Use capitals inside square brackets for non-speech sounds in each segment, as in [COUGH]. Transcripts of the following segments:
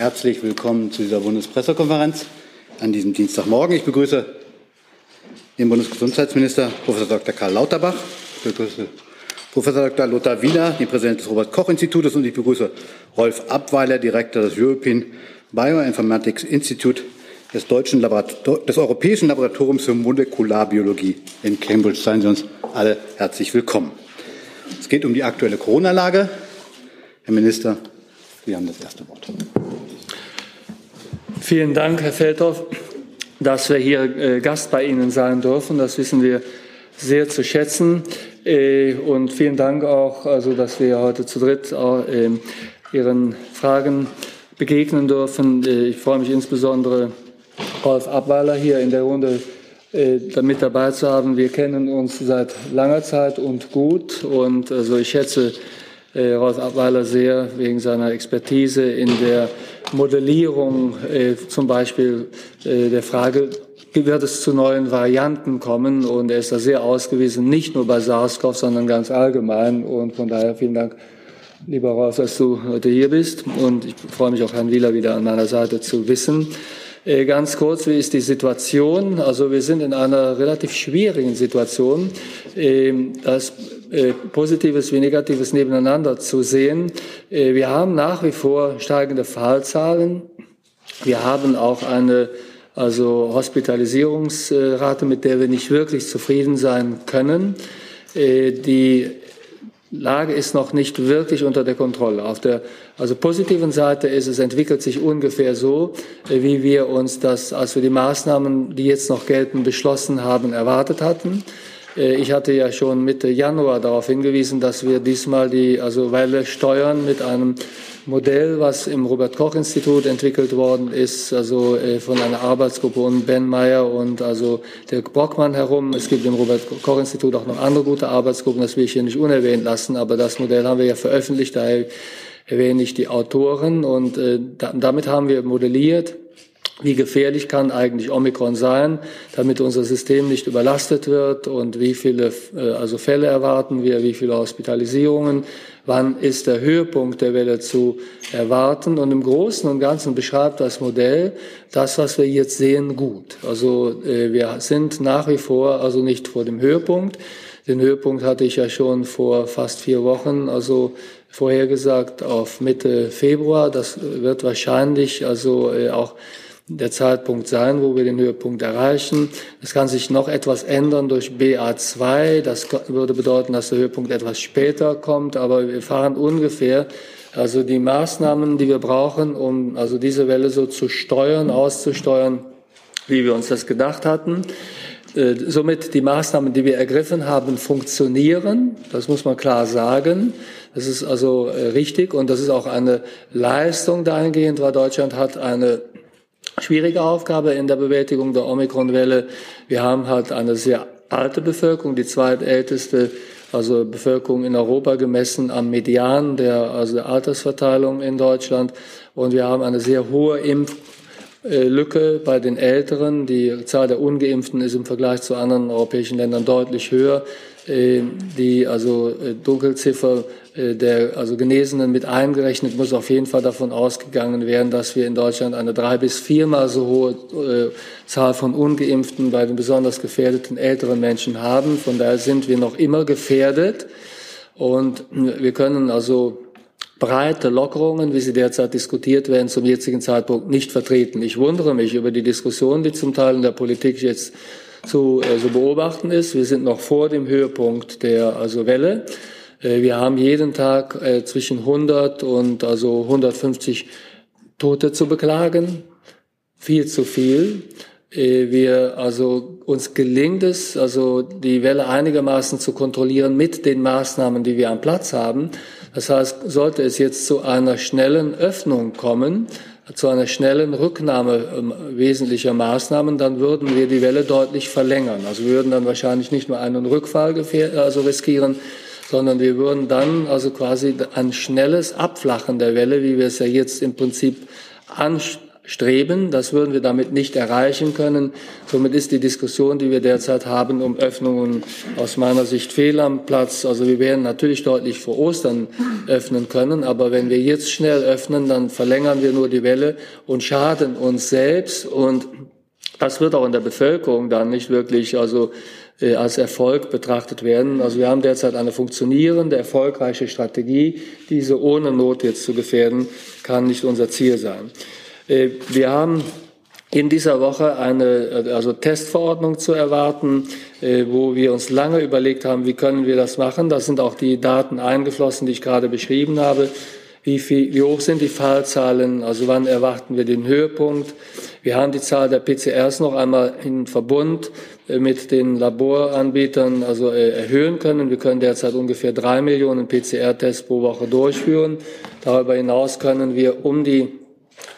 Herzlich willkommen zu dieser Bundespressekonferenz an diesem Dienstagmorgen. Ich begrüße den Bundesgesundheitsminister Prof. Dr. Karl Lauterbach. Ich begrüße Professor Dr. Lothar Wiener, den Präsidenten des Robert-Koch-Institutes, und ich begrüße Rolf Abweiler, Direktor des European Bioinformatics Institute des, deutschen des Europäischen Laboratoriums für Molekularbiologie in Cambridge. Seien Sie uns alle herzlich willkommen. Es geht um die aktuelle Corona-Lage. Herr Minister, Sie haben das erste Wort. Vielen Dank, Herr Feldhoff, dass wir hier äh, Gast bei Ihnen sein dürfen. Das wissen wir sehr zu schätzen. Äh, und vielen Dank auch, also, dass wir heute zu dritt äh, Ihren Fragen begegnen dürfen. Ich freue mich insbesondere, Rolf Abweiler hier in der Runde mit dabei zu haben. Wir kennen uns seit langer Zeit und gut. Und also ich schätze äh, Rolf Abweiler sehr wegen seiner Expertise in der Modellierung äh, zum Beispiel äh, der Frage, wird es zu neuen Varianten kommen? Und er ist da sehr ausgewiesen, nicht nur bei SARS-CoV, sondern ganz allgemein. Und von daher vielen Dank, lieber Rolf, dass du heute hier bist. Und ich freue mich auch, Herrn Wieler wieder an meiner Seite zu wissen. Äh, ganz kurz, wie ist die Situation? Also wir sind in einer relativ schwierigen Situation. Ähm, das äh, Positives wie Negatives nebeneinander zu sehen. Äh, wir haben nach wie vor steigende Fallzahlen. Wir haben auch eine also Hospitalisierungsrate, mit der wir nicht wirklich zufrieden sein können. Äh, die Lage ist noch nicht wirklich unter der Kontrolle. Auf der also positiven Seite ist es entwickelt sich ungefähr so, wie wir uns das, als wir die Maßnahmen, die jetzt noch gelten, beschlossen haben, erwartet hatten. Äh, ich hatte ja schon Mitte Januar darauf hingewiesen, dass wir diesmal die also Welle steuern mit einem Modell, was im Robert Koch Institut entwickelt worden ist, also äh, von einer Arbeitsgruppe um Ben Meyer und also der Brockmann herum. Es gibt im Robert Koch Institut auch noch andere gute Arbeitsgruppen, das will ich hier nicht unerwähnt lassen, aber das Modell haben wir ja veröffentlicht, daher erwähne ich die Autoren und äh, damit haben wir modelliert, wie gefährlich kann eigentlich Omikron sein, damit unser System nicht überlastet wird und wie viele äh, also Fälle erwarten wir, wie viele Hospitalisierungen, wann ist der Höhepunkt der Welle zu erwarten. Und im Großen und Ganzen beschreibt das Modell das, was wir jetzt sehen, gut. Also äh, wir sind nach wie vor also nicht vor dem Höhepunkt. Den Höhepunkt hatte ich ja schon vor fast vier Wochen, also vorhergesagt auf Mitte Februar. Das wird wahrscheinlich also äh, auch der Zeitpunkt sein, wo wir den Höhepunkt erreichen. Es kann sich noch etwas ändern durch BA2. Das würde bedeuten, dass der Höhepunkt etwas später kommt, aber wir fahren ungefähr also die Maßnahmen, die wir brauchen, um also diese Welle so zu steuern, auszusteuern, wie wir uns das gedacht hatten. Äh, somit die Maßnahmen, die wir ergriffen haben, funktionieren. Das muss man klar sagen. Das ist also äh, richtig und das ist auch eine Leistung dahingehend, weil Deutschland hat eine schwierige Aufgabe in der Bewältigung der Omikron-Welle. Wir haben halt eine sehr alte Bevölkerung, die zweitälteste also Bevölkerung in Europa gemessen am Median der, also der Altersverteilung in Deutschland. Und wir haben eine sehr hohe Impflücke bei den Älteren. Die Zahl der Ungeimpften ist im Vergleich zu anderen europäischen Ländern deutlich höher. Äh, die also äh, Dunkelziffer äh, der also Genesenen mit eingerechnet, muss auf jeden Fall davon ausgegangen werden, dass wir in Deutschland eine drei bis viermal so hohe Zahl von Ungeimpften bei den besonders gefährdeten älteren Menschen haben. Von daher sind wir noch immer gefährdet und wir können also breite Lockerungen, wie sie derzeit diskutiert werden, zum jetzigen Zeitpunkt nicht vertreten. Ich wundere mich über die Diskussion, die zum Teil in der Politik jetzt zu äh, so beobachten ist. Wir sind noch vor dem Höhepunkt der also Welle. Äh, wir haben jeden Tag äh, zwischen 100 und also 150 Tote zu beklagen. Viel zu viel. Äh, wir, also, uns gelingt es, also, die Welle einigermaßen zu kontrollieren mit den Maßnahmen, die wir am Platz haben. Das heißt, sollte es jetzt zu einer schnellen Öffnung kommen, zu einer schnellen Rücknahme ähm, wesentlicher Maßnahmen, dann würden wir die Welle deutlich verlängern. Also wir würden dann wahrscheinlich nicht nur einen Rückfall also riskieren, sondern wir würden dann also quasi ein schnelles Abflachen der Welle, wie wir es ja jetzt im Prinzip streben. Das würden wir damit nicht erreichen können. Somit ist die Diskussion, die wir derzeit haben, um Öffnungen aus meiner Sicht fehl am Platz. Also wir werden natürlich deutlich vor Ostern öffnen können, aber wenn wir jetzt schnell öffnen, dann verlängern wir nur die Welle und schaden uns selbst und das wird auch in der Bevölkerung dann nicht wirklich also äh, als Erfolg betrachtet werden. Also wir haben derzeit eine funktionierende, erfolgreiche Strategie. Diese ohne Not jetzt zu gefährden, kann nicht unser Ziel sein. Äh, wir haben in dieser Woche eine äh, also Testverordnung zu erwarten, äh, wo wir uns lange überlegt haben, wie können wir das machen. Da sind auch die Daten eingeflossen, die ich gerade beschrieben habe. Wie, viel, wie hoch sind die Fallzahlen? Also wann erwarten wir den Höhepunkt? Wir haben die Zahl der PCRs noch einmal in Verbund mit den Laboranbietern also erhöhen können. Wir können derzeit ungefähr drei Millionen PCR-Tests pro Woche durchführen. Darüber hinaus können wir um die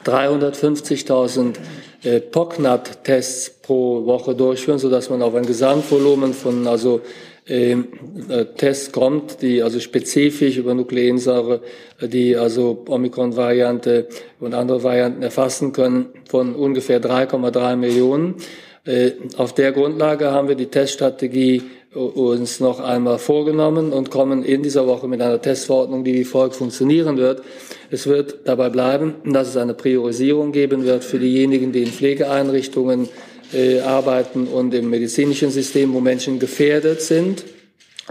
350.000 äh, POCNAT-Tests pro Woche durchführen, sodass man auf ein Gesamtvolumen von also ähm, äh, Tests kommt, die also spezifisch über Nukleinsäure, die also Omikron-Variante und andere Varianten erfassen können, von ungefähr 3,3 Millionen. Äh, auf der Grundlage haben wir die Teststrategie uns noch einmal vorgenommen und kommen in dieser Woche mit einer Testverordnung, die wie folgt funktionieren wird. Es wird dabei bleiben, dass es eine Priorisierung geben wird für diejenigen, die in Pflegeeinrichtungen äh, arbeiten und im medizinischen System, wo Menschen gefährdet sind.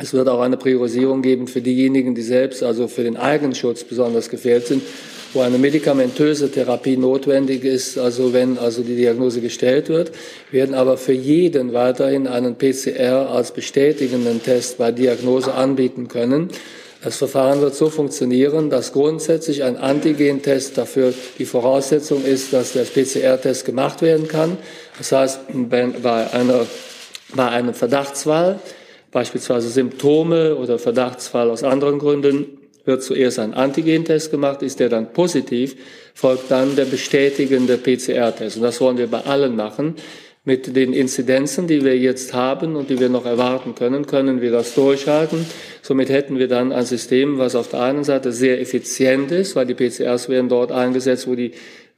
Es wird auch eine Priorisierung geben für diejenigen, die selbst, also für den Eigenschutz besonders gefährdet sind wo eine medikamentöse Therapie notwendig ist, also wenn also die Diagnose gestellt wird, werden aber für jeden weiterhin einen PCR als bestätigenden Test bei Diagnose anbieten können. Das Verfahren wird so funktionieren, dass grundsätzlich ein Antigentest dafür die Voraussetzung ist, dass der PCR-Test gemacht werden kann. Das heißt, bei, einer, bei einem Verdachtsfall, beispielsweise Symptome oder Verdachtsfall aus anderen Gründen, wird zuerst ein Antigentest gemacht, ist der dann positiv, folgt dann der bestätigende PCR-Test. Und das wollen wir bei allen machen. Mit den Inzidenzen, die wir jetzt haben und die wir noch erwarten können, können wir das durchhalten. Somit hätten wir dann ein System, was auf der einen Seite sehr effizient ist, weil die PCRs werden dort eingesetzt, wo die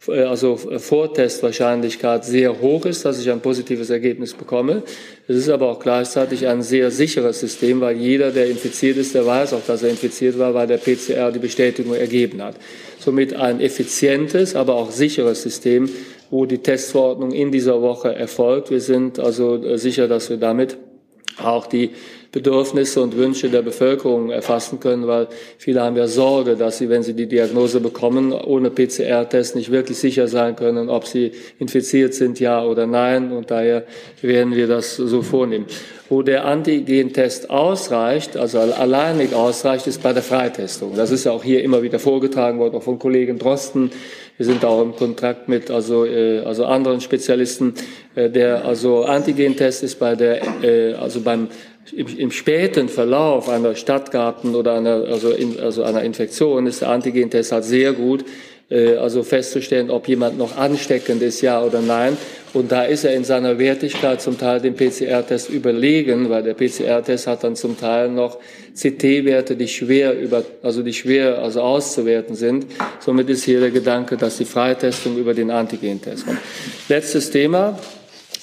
äh, also Vortestwahrscheinlichkeit sehr hoch ist, dass ich ein positives Ergebnis bekomme. Es ist aber auch gleichzeitig ein sehr sicheres System, weil jeder, der infiziert ist, der weiß auch, dass er infiziert war, weil der PCR die Bestätigung ergeben hat. Somit ein effizientes, aber auch sicheres System, wo die Testverordnung in dieser Woche erfolgt. Wir sind also äh, sicher, dass wir damit auch die Bedürfnisse und Wünsche der Bevölkerung erfassen können, weil viele haben ja Sorge, dass sie, wenn sie die Diagnose bekommen, ohne PCR-Test nicht wirklich sicher sein können, ob sie infiziert sind, ja oder nein. Und daher werden wir das so vornehmen. Wo der Antigen-Test ausreicht, also alleinig ausreicht, ist bei der Freitestung. Das ist ja auch hier immer wieder vorgetragen worden, auch von Kollegen Drosten. Wir sind auch im Kontakt mit also, äh, also anderen Spezialisten. Äh, der also Antigen-Test ist bei der, äh, also beim im, im späten Verlauf einer Stadtgarten oder einer, also, in, also einer Infektion ist der Antigentest halt sehr gut, also festzustellen, ob jemand noch ansteckend ist, ja oder nein. Und da ist er in seiner Wertigkeit zum Teil dem PCR-Test überlegen, weil der PCR-Test hat dann zum Teil noch CT-Werte, die schwer über, also die schwer also auszuwerten sind. Somit ist hier der Gedanke, dass die Freitestung über den Antigentest kommt. Letztes Thema.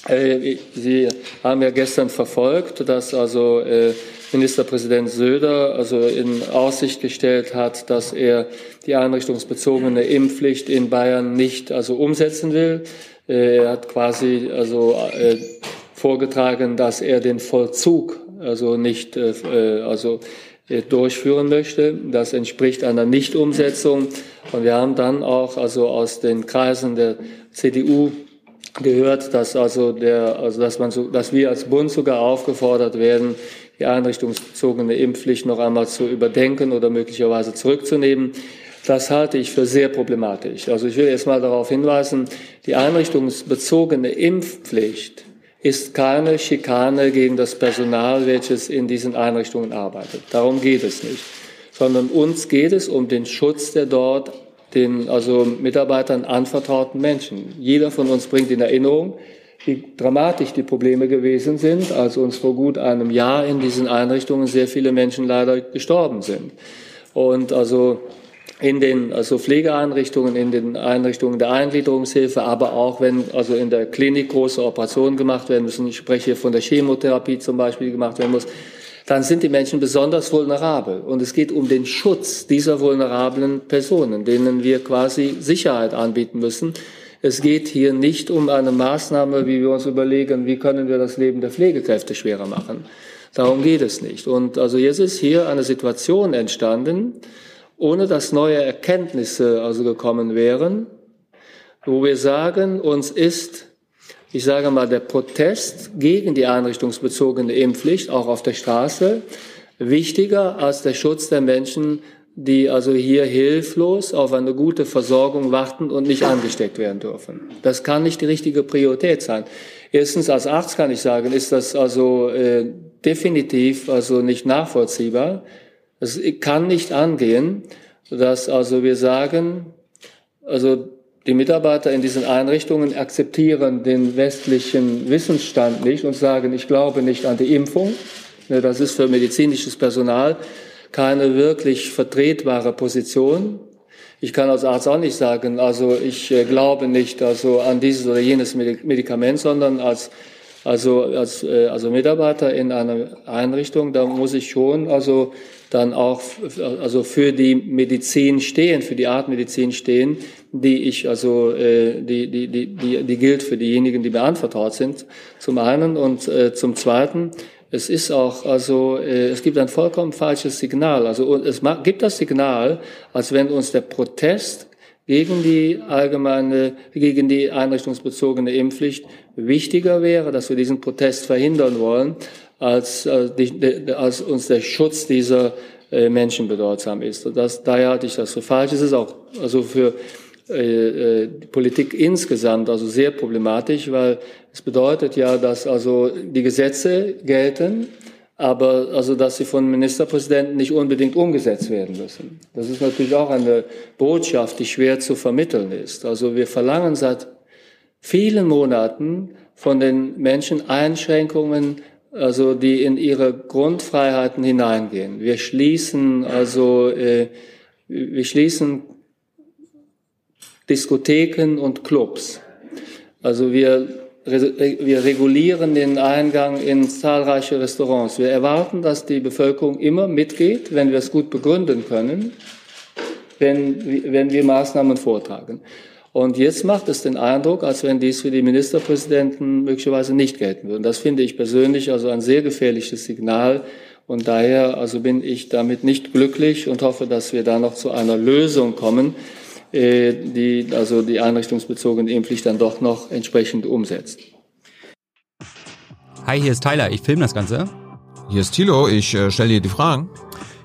Äh, Sie haben ja gestern verfolgt, dass also äh, Ministerpräsident Söder also in Aussicht gestellt hat, dass er die einrichtungsbezogene Impfpflicht in Bayern nicht also umsetzen will. Äh, er hat quasi also vorgetragen, dass er den Vollzug also nicht also durchführen möchte. Das entspricht einer Nichtumsetzung. Und wir haben dann auch also aus den Kreisen der CDU gehört, dass also der, also dass man so, dass wir als Bund sogar aufgefordert werden, die einrichtungsbezogene Impfpflicht noch einmal zu überdenken oder möglicherweise zurückzunehmen. Das halte ich für sehr problematisch. Also ich will erst mal darauf hinweisen, die einrichtungsbezogene Impfpflicht ist keine Schikane gegen das Personal, welches in diesen Einrichtungen arbeitet. Darum geht es nicht. Sondern uns geht es um den Schutz der dort den also Mitarbeitern anvertrauten Menschen. Jeder von uns bringt in Erinnerung, wie dramatisch die Probleme gewesen sind, als uns vor gut einem Jahr in diesen Einrichtungen sehr viele Menschen leider gestorben sind. Und also in den also Pflegeeinrichtungen, in den Einrichtungen der Eingliederungshilfe, aber auch wenn also in der Klinik große Operationen gemacht werden müssen. Ich spreche hier von der Chemotherapie zum Beispiel, die gemacht werden muss. Dann sind die Menschen besonders vulnerabel. Und es geht um den Schutz dieser vulnerablen Personen, denen wir quasi Sicherheit anbieten müssen. Es geht hier nicht um eine Maßnahme, wie wir uns überlegen, wie können wir das Leben der Pflegekräfte schwerer machen. Darum geht es nicht. Und also jetzt ist hier eine Situation entstanden, ohne dass neue Erkenntnisse also gekommen wären, wo wir sagen, uns ist, ich sage mal, der Protest gegen die einrichtungsbezogene Impfpflicht auch auf der Straße wichtiger als der Schutz der Menschen, die also hier hilflos auf eine gute Versorgung warten und nicht angesteckt werden dürfen. Das kann nicht die richtige Priorität sein. Erstens als Arzt kann ich sagen, ist das also äh, definitiv also nicht nachvollziehbar. Es kann nicht angehen, dass also wir sagen, also die Mitarbeiter in diesen Einrichtungen akzeptieren den westlichen Wissensstand nicht und sagen, ich glaube nicht an die Impfung. Das ist für medizinisches Personal keine wirklich vertretbare Position. Ich kann als Arzt auch nicht sagen, also ich äh, glaube nicht also an dieses oder jenes Medikament, sondern als also als äh, also Mitarbeiter in einer Einrichtung, da muss ich schon also dann auch also für die Medizin stehen, für die Art Medizin stehen, die ich also äh, die, die die die die gilt für diejenigen, die mir anvertraut sind. Zum einen und zum zweiten es ist auch, also äh, es gibt ein vollkommen falsches Signal. Also es gibt das Signal, als wenn uns der Protest gegen die allgemeine, gegen die einrichtungsbezogene Impfpflicht wichtiger wäre, dass wir diesen Protest verhindern wollen, als, als, die, als uns der Schutz dieser äh, Menschen bedeutsam ist. Und das, daher halte ich das für falsch. Es ist auch also für äh, die Politik insgesamt also sehr problematisch, weil es bedeutet ja, dass also die Gesetze gelten, aber also dass sie von Ministerpräsidenten nicht unbedingt umgesetzt werden müssen. Das ist natürlich auch eine Botschaft, die schwer zu vermitteln ist. Also wir verlangen seit vielen Monaten von den Menschen Einschränkungen, also die in ihre Grundfreiheiten hineingehen. Wir schließen also äh, wir schließen Diskotheken und Clubs. Also wir, wir regulieren den Eingang in zahlreiche Restaurants. Wir erwarten, dass die Bevölkerung immer mitgeht, wenn wir es gut begründen können, wenn, wenn wir Maßnahmen vortragen. Und jetzt macht es den Eindruck, als wenn dies für die Ministerpräsidenten möglicherweise nicht gelten würde. Das finde ich persönlich also ein sehr gefährliches Signal. Und daher also bin ich damit nicht glücklich und hoffe, dass wir da noch zu einer Lösung kommen, äh, die also die einrichtungsbezogene Impfpflicht dann doch noch entsprechend umsetzt. Hi, hier ist Tyler, ich filme das Ganze. Hier ist Thilo, ich äh, stelle dir die Fragen.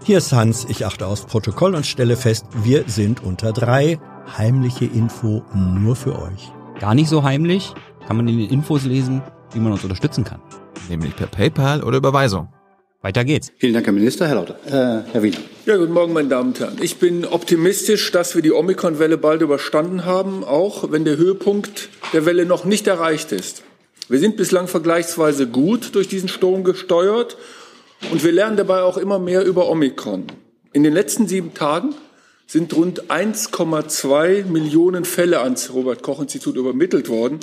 Hier ist Hans, ich achte aufs Protokoll und stelle fest, wir sind unter drei. Heimliche Info nur für euch. Gar nicht so heimlich, kann man in den Infos lesen, wie man uns unterstützen kann. Nämlich per PayPal oder Überweisung. Weiter geht's. Vielen Dank, Herr Minister. Herr Lauter, äh, Herr Wiener. Ja, guten Morgen, meine Damen und Herren. Ich bin optimistisch, dass wir die Omikron-Welle bald überstanden haben, auch wenn der Höhepunkt der Welle noch nicht erreicht ist. Wir sind bislang vergleichsweise gut durch diesen Sturm gesteuert und wir lernen dabei auch immer mehr über Omikron. In den letzten sieben Tagen sind rund 1,2 Millionen Fälle ans Robert-Koch-Institut übermittelt worden.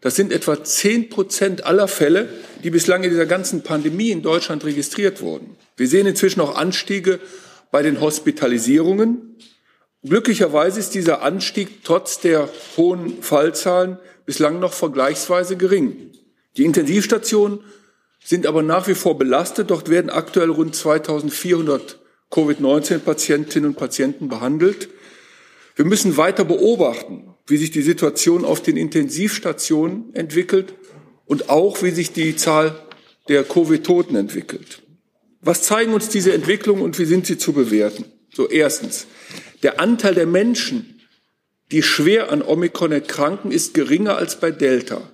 Das sind etwa zehn Prozent aller Fälle, die bislang in dieser ganzen Pandemie in Deutschland registriert wurden. Wir sehen inzwischen auch Anstiege bei den Hospitalisierungen. Glücklicherweise ist dieser Anstieg trotz der hohen Fallzahlen bislang noch vergleichsweise gering. Die Intensivstationen sind aber nach wie vor belastet. Dort werden aktuell rund 2400 Covid-19-Patientinnen und Patienten behandelt. Wir müssen weiter beobachten, wie sich die Situation auf den Intensivstationen entwickelt und auch wie sich die Zahl der Covid-Toten entwickelt. Was zeigen uns diese Entwicklungen und wie sind sie zu bewerten? So erstens, der Anteil der Menschen, die schwer an Omikron erkranken, ist geringer als bei Delta.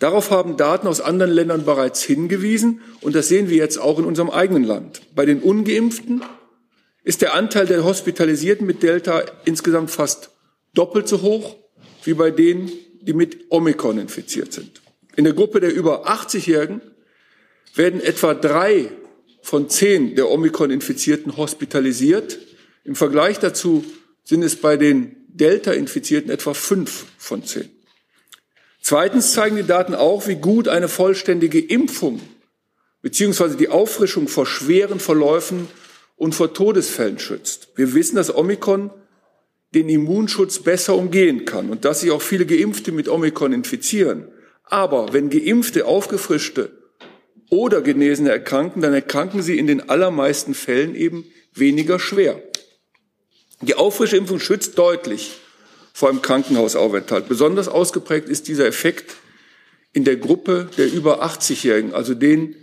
Darauf haben Daten aus anderen Ländern bereits hingewiesen und das sehen wir jetzt auch in unserem eigenen Land. Bei den ungeimpften ist der Anteil der Hospitalisierten mit Delta insgesamt fast doppelt so hoch wie bei denen, die mit Omikron infiziert sind. In der Gruppe der über 80-Jährigen werden etwa drei von zehn der Omikron-Infizierten hospitalisiert. Im Vergleich dazu sind es bei den Delta-Infizierten etwa fünf von zehn. Zweitens zeigen die Daten auch, wie gut eine vollständige Impfung beziehungsweise die Auffrischung vor schweren Verläufen und vor Todesfällen schützt. Wir wissen, dass Omikron den Immunschutz besser umgehen kann und dass sich auch viele Geimpfte mit Omikron infizieren. Aber wenn Geimpfte, Aufgefrischte oder Genesene erkranken, dann erkranken sie in den allermeisten Fällen eben weniger schwer. Die Auffrischimpfung schützt deutlich vor einem Krankenhausaufenthalt. Besonders ausgeprägt ist dieser Effekt in der Gruppe der über 80-Jährigen, also denen,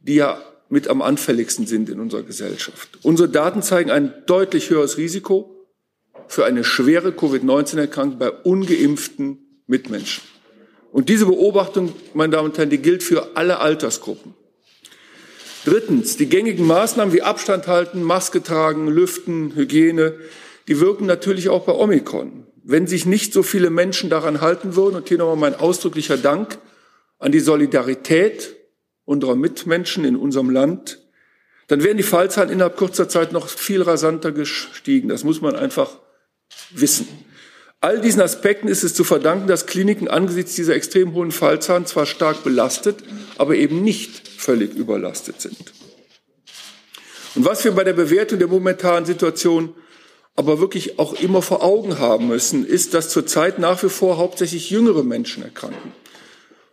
die ja mit am anfälligsten sind in unserer Gesellschaft. Unsere Daten zeigen ein deutlich höheres Risiko für eine schwere Covid-19-Erkrankung bei ungeimpften Mitmenschen. Und diese Beobachtung, meine Damen und Herren, die gilt für alle Altersgruppen. Drittens, die gängigen Maßnahmen wie Abstand halten, Maske tragen, Lüften, Hygiene, die wirken natürlich auch bei Omikron. Wenn sich nicht so viele Menschen daran halten würden, und hier nochmal mein ausdrücklicher Dank an die Solidarität unserer Mitmenschen in unserem Land, dann wären die Fallzahlen innerhalb kurzer Zeit noch viel rasanter gestiegen. Das muss man einfach wissen. All diesen Aspekten ist es zu verdanken, dass Kliniken angesichts dieser extrem hohen Fallzahlen zwar stark belastet, aber eben nicht völlig überlastet sind. Und was wir bei der Bewertung der momentanen Situation aber wirklich auch immer vor Augen haben müssen, ist, dass zurzeit nach wie vor hauptsächlich jüngere Menschen erkranken.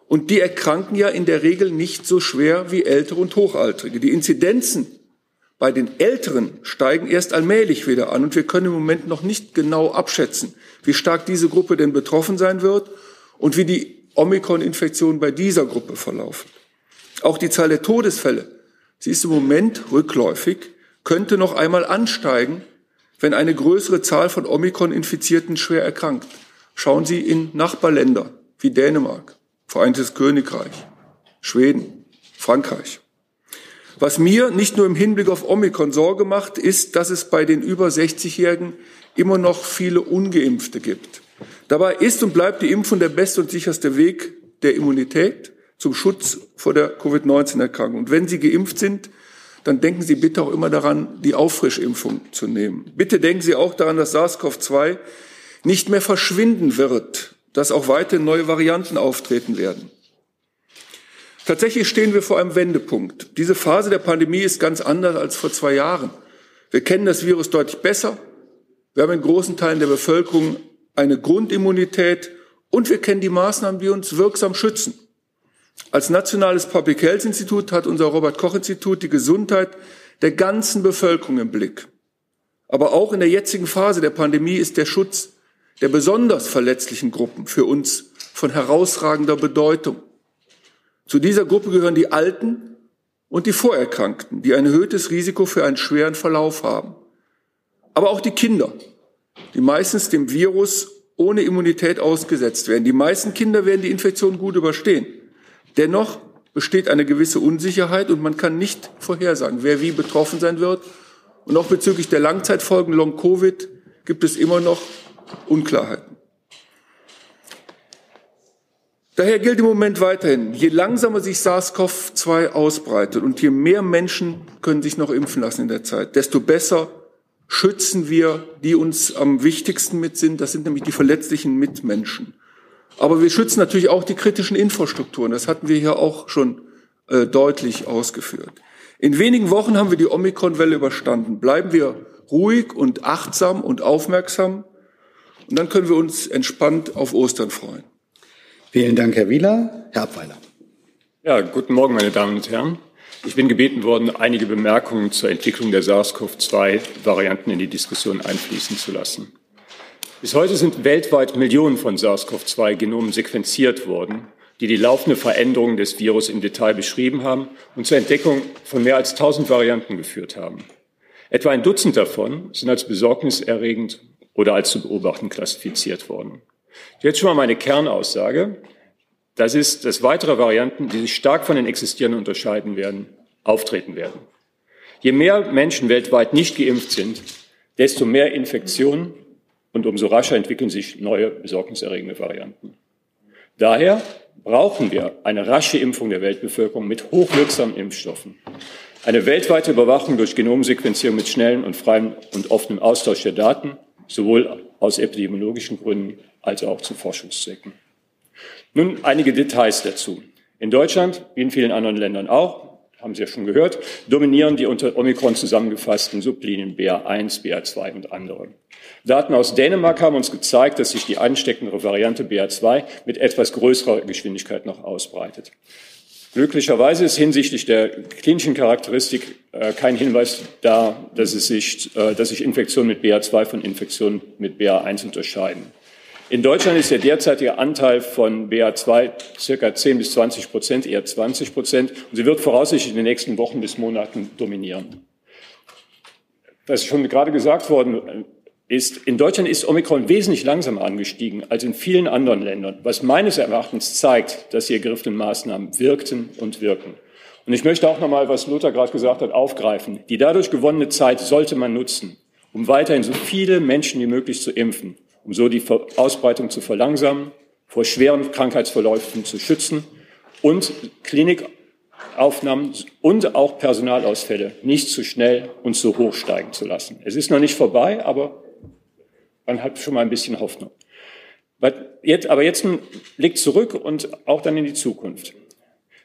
Und die erkranken ja in der Regel nicht so schwer wie ältere und Hochaltrige. Die Inzidenzen bei den Älteren steigen erst allmählich wieder an und wir können im Moment noch nicht genau abschätzen, wie stark diese Gruppe denn betroffen sein wird und wie die Omikron-Infektionen bei dieser Gruppe verlaufen. Auch die Zahl der Todesfälle, sie ist im Moment rückläufig, könnte noch einmal ansteigen, wenn eine größere Zahl von Omikron-Infizierten schwer erkrankt. Schauen Sie in Nachbarländer wie Dänemark, Vereintes Königreich, Schweden, Frankreich. Was mir nicht nur im Hinblick auf Omikron Sorge macht, ist, dass es bei den über 60-Jährigen immer noch viele Ungeimpfte gibt. Dabei ist und bleibt die Impfung der beste und sicherste Weg der Immunität zum Schutz vor der Covid-19-Erkrankung. Und wenn Sie geimpft sind, dann denken Sie bitte auch immer daran, die Auffrischimpfung zu nehmen. Bitte denken Sie auch daran, dass SARS-CoV-2 nicht mehr verschwinden wird, dass auch weiterhin neue Varianten auftreten werden. Tatsächlich stehen wir vor einem Wendepunkt. Diese Phase der Pandemie ist ganz anders als vor zwei Jahren. Wir kennen das Virus deutlich besser. Wir haben in großen Teilen der Bevölkerung eine Grundimmunität und wir kennen die Maßnahmen, die uns wirksam schützen. Als nationales Public Health Institut hat unser Robert Koch Institut die Gesundheit der ganzen Bevölkerung im Blick. Aber auch in der jetzigen Phase der Pandemie ist der Schutz der besonders verletzlichen Gruppen für uns von herausragender Bedeutung. Zu dieser Gruppe gehören die Alten und die Vorerkrankten, die ein erhöhtes Risiko für einen schweren Verlauf haben. Aber auch die Kinder, die meistens dem Virus ohne Immunität ausgesetzt werden. Die meisten Kinder werden die Infektion gut überstehen. Dennoch besteht eine gewisse Unsicherheit und man kann nicht vorhersagen, wer wie betroffen sein wird. Und auch bezüglich der Langzeitfolgen Long-Covid gibt es immer noch Unklarheiten. Daher gilt im Moment weiterhin, je langsamer sich SARS-CoV-2 ausbreitet und je mehr Menschen können sich noch impfen lassen in der Zeit, desto besser schützen wir die uns am wichtigsten mit sind. Das sind nämlich die verletzlichen Mitmenschen. Aber wir schützen natürlich auch die kritischen Infrastrukturen. Das hatten wir hier auch schon äh, deutlich ausgeführt. In wenigen Wochen haben wir die Omikron-Welle überstanden. Bleiben wir ruhig und achtsam und aufmerksam. Und dann können wir uns entspannt auf Ostern freuen. Vielen Dank, Herr Wieler. Herr Abweiler. Ja, guten Morgen, meine Damen und Herren. Ich bin gebeten worden, einige Bemerkungen zur Entwicklung der SARS-CoV-2-Varianten in die Diskussion einfließen zu lassen. Bis heute sind weltweit Millionen von SARS-CoV-2-Genomen sequenziert worden, die die laufende Veränderung des Virus im Detail beschrieben haben und zur Entdeckung von mehr als 1000 Varianten geführt haben. Etwa ein Dutzend davon sind als besorgniserregend oder als zu beobachten klassifiziert worden. Jetzt schon mal meine Kernaussage. Das ist, dass weitere Varianten, die sich stark von den existierenden unterscheiden werden, auftreten werden. Je mehr Menschen weltweit nicht geimpft sind, desto mehr Infektionen und umso rascher entwickeln sich neue besorgniserregende Varianten. Daher brauchen wir eine rasche Impfung der Weltbevölkerung mit hochwirksamen Impfstoffen. Eine weltweite Überwachung durch Genomsequenzierung mit schnellen und freiem und offenem Austausch der Daten sowohl aus epidemiologischen Gründen als auch zu Forschungszwecken. Nun einige Details dazu. In Deutschland, wie in vielen anderen Ländern auch, haben Sie ja schon gehört, dominieren die unter Omikron zusammengefassten Sublinien BA1, BA2 und andere. Daten aus Dänemark haben uns gezeigt, dass sich die ansteckendere Variante BA2 mit etwas größerer Geschwindigkeit noch ausbreitet. Glücklicherweise ist hinsichtlich der klinischen Charakteristik äh, kein Hinweis da, dass, es sich, äh, dass sich Infektionen mit BA2 von Infektionen mit BA1 unterscheiden. In Deutschland ist der derzeitige Anteil von BA2 circa 10 bis 20 Prozent, eher 20 Prozent. Und sie wird voraussichtlich in den nächsten Wochen bis Monaten dominieren. Ist schon gerade gesagt worden ist, in Deutschland ist Omikron wesentlich langsamer angestiegen als in vielen anderen Ländern, was meines Erachtens zeigt, dass die ergriffenen Maßnahmen wirkten und wirken. Und ich möchte auch noch mal, was Lothar gerade gesagt hat, aufgreifen. Die dadurch gewonnene Zeit sollte man nutzen, um weiterhin so viele Menschen wie möglich zu impfen um so die Ausbreitung zu verlangsamen, vor schweren Krankheitsverläufen zu schützen und Klinikaufnahmen und auch Personalausfälle nicht zu schnell und zu hoch steigen zu lassen. Es ist noch nicht vorbei, aber man hat schon mal ein bisschen Hoffnung. Aber jetzt ein Blick zurück und auch dann in die Zukunft.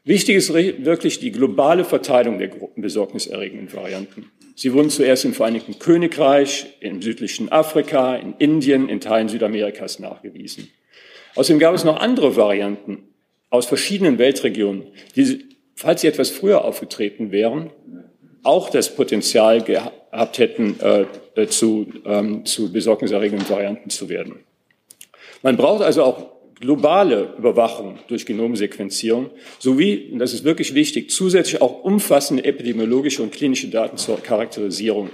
Wichtig ist wirklich die globale Verteilung der besorgniserregenden Varianten. Sie wurden zuerst im Vereinigten Königreich, im südlichen Afrika, in Indien, in Teilen Südamerikas nachgewiesen. Außerdem gab es noch andere Varianten aus verschiedenen Weltregionen, die, falls sie etwas früher aufgetreten wären, auch das Potenzial gehabt hätten, äh, zu, ähm, zu besorgniserregenden Varianten zu werden. Man braucht also auch globale Überwachung durch Genomsequenzierung sowie, und das ist wirklich wichtig, zusätzlich auch umfassende epidemiologische und klinische Daten zur Charakterisierung.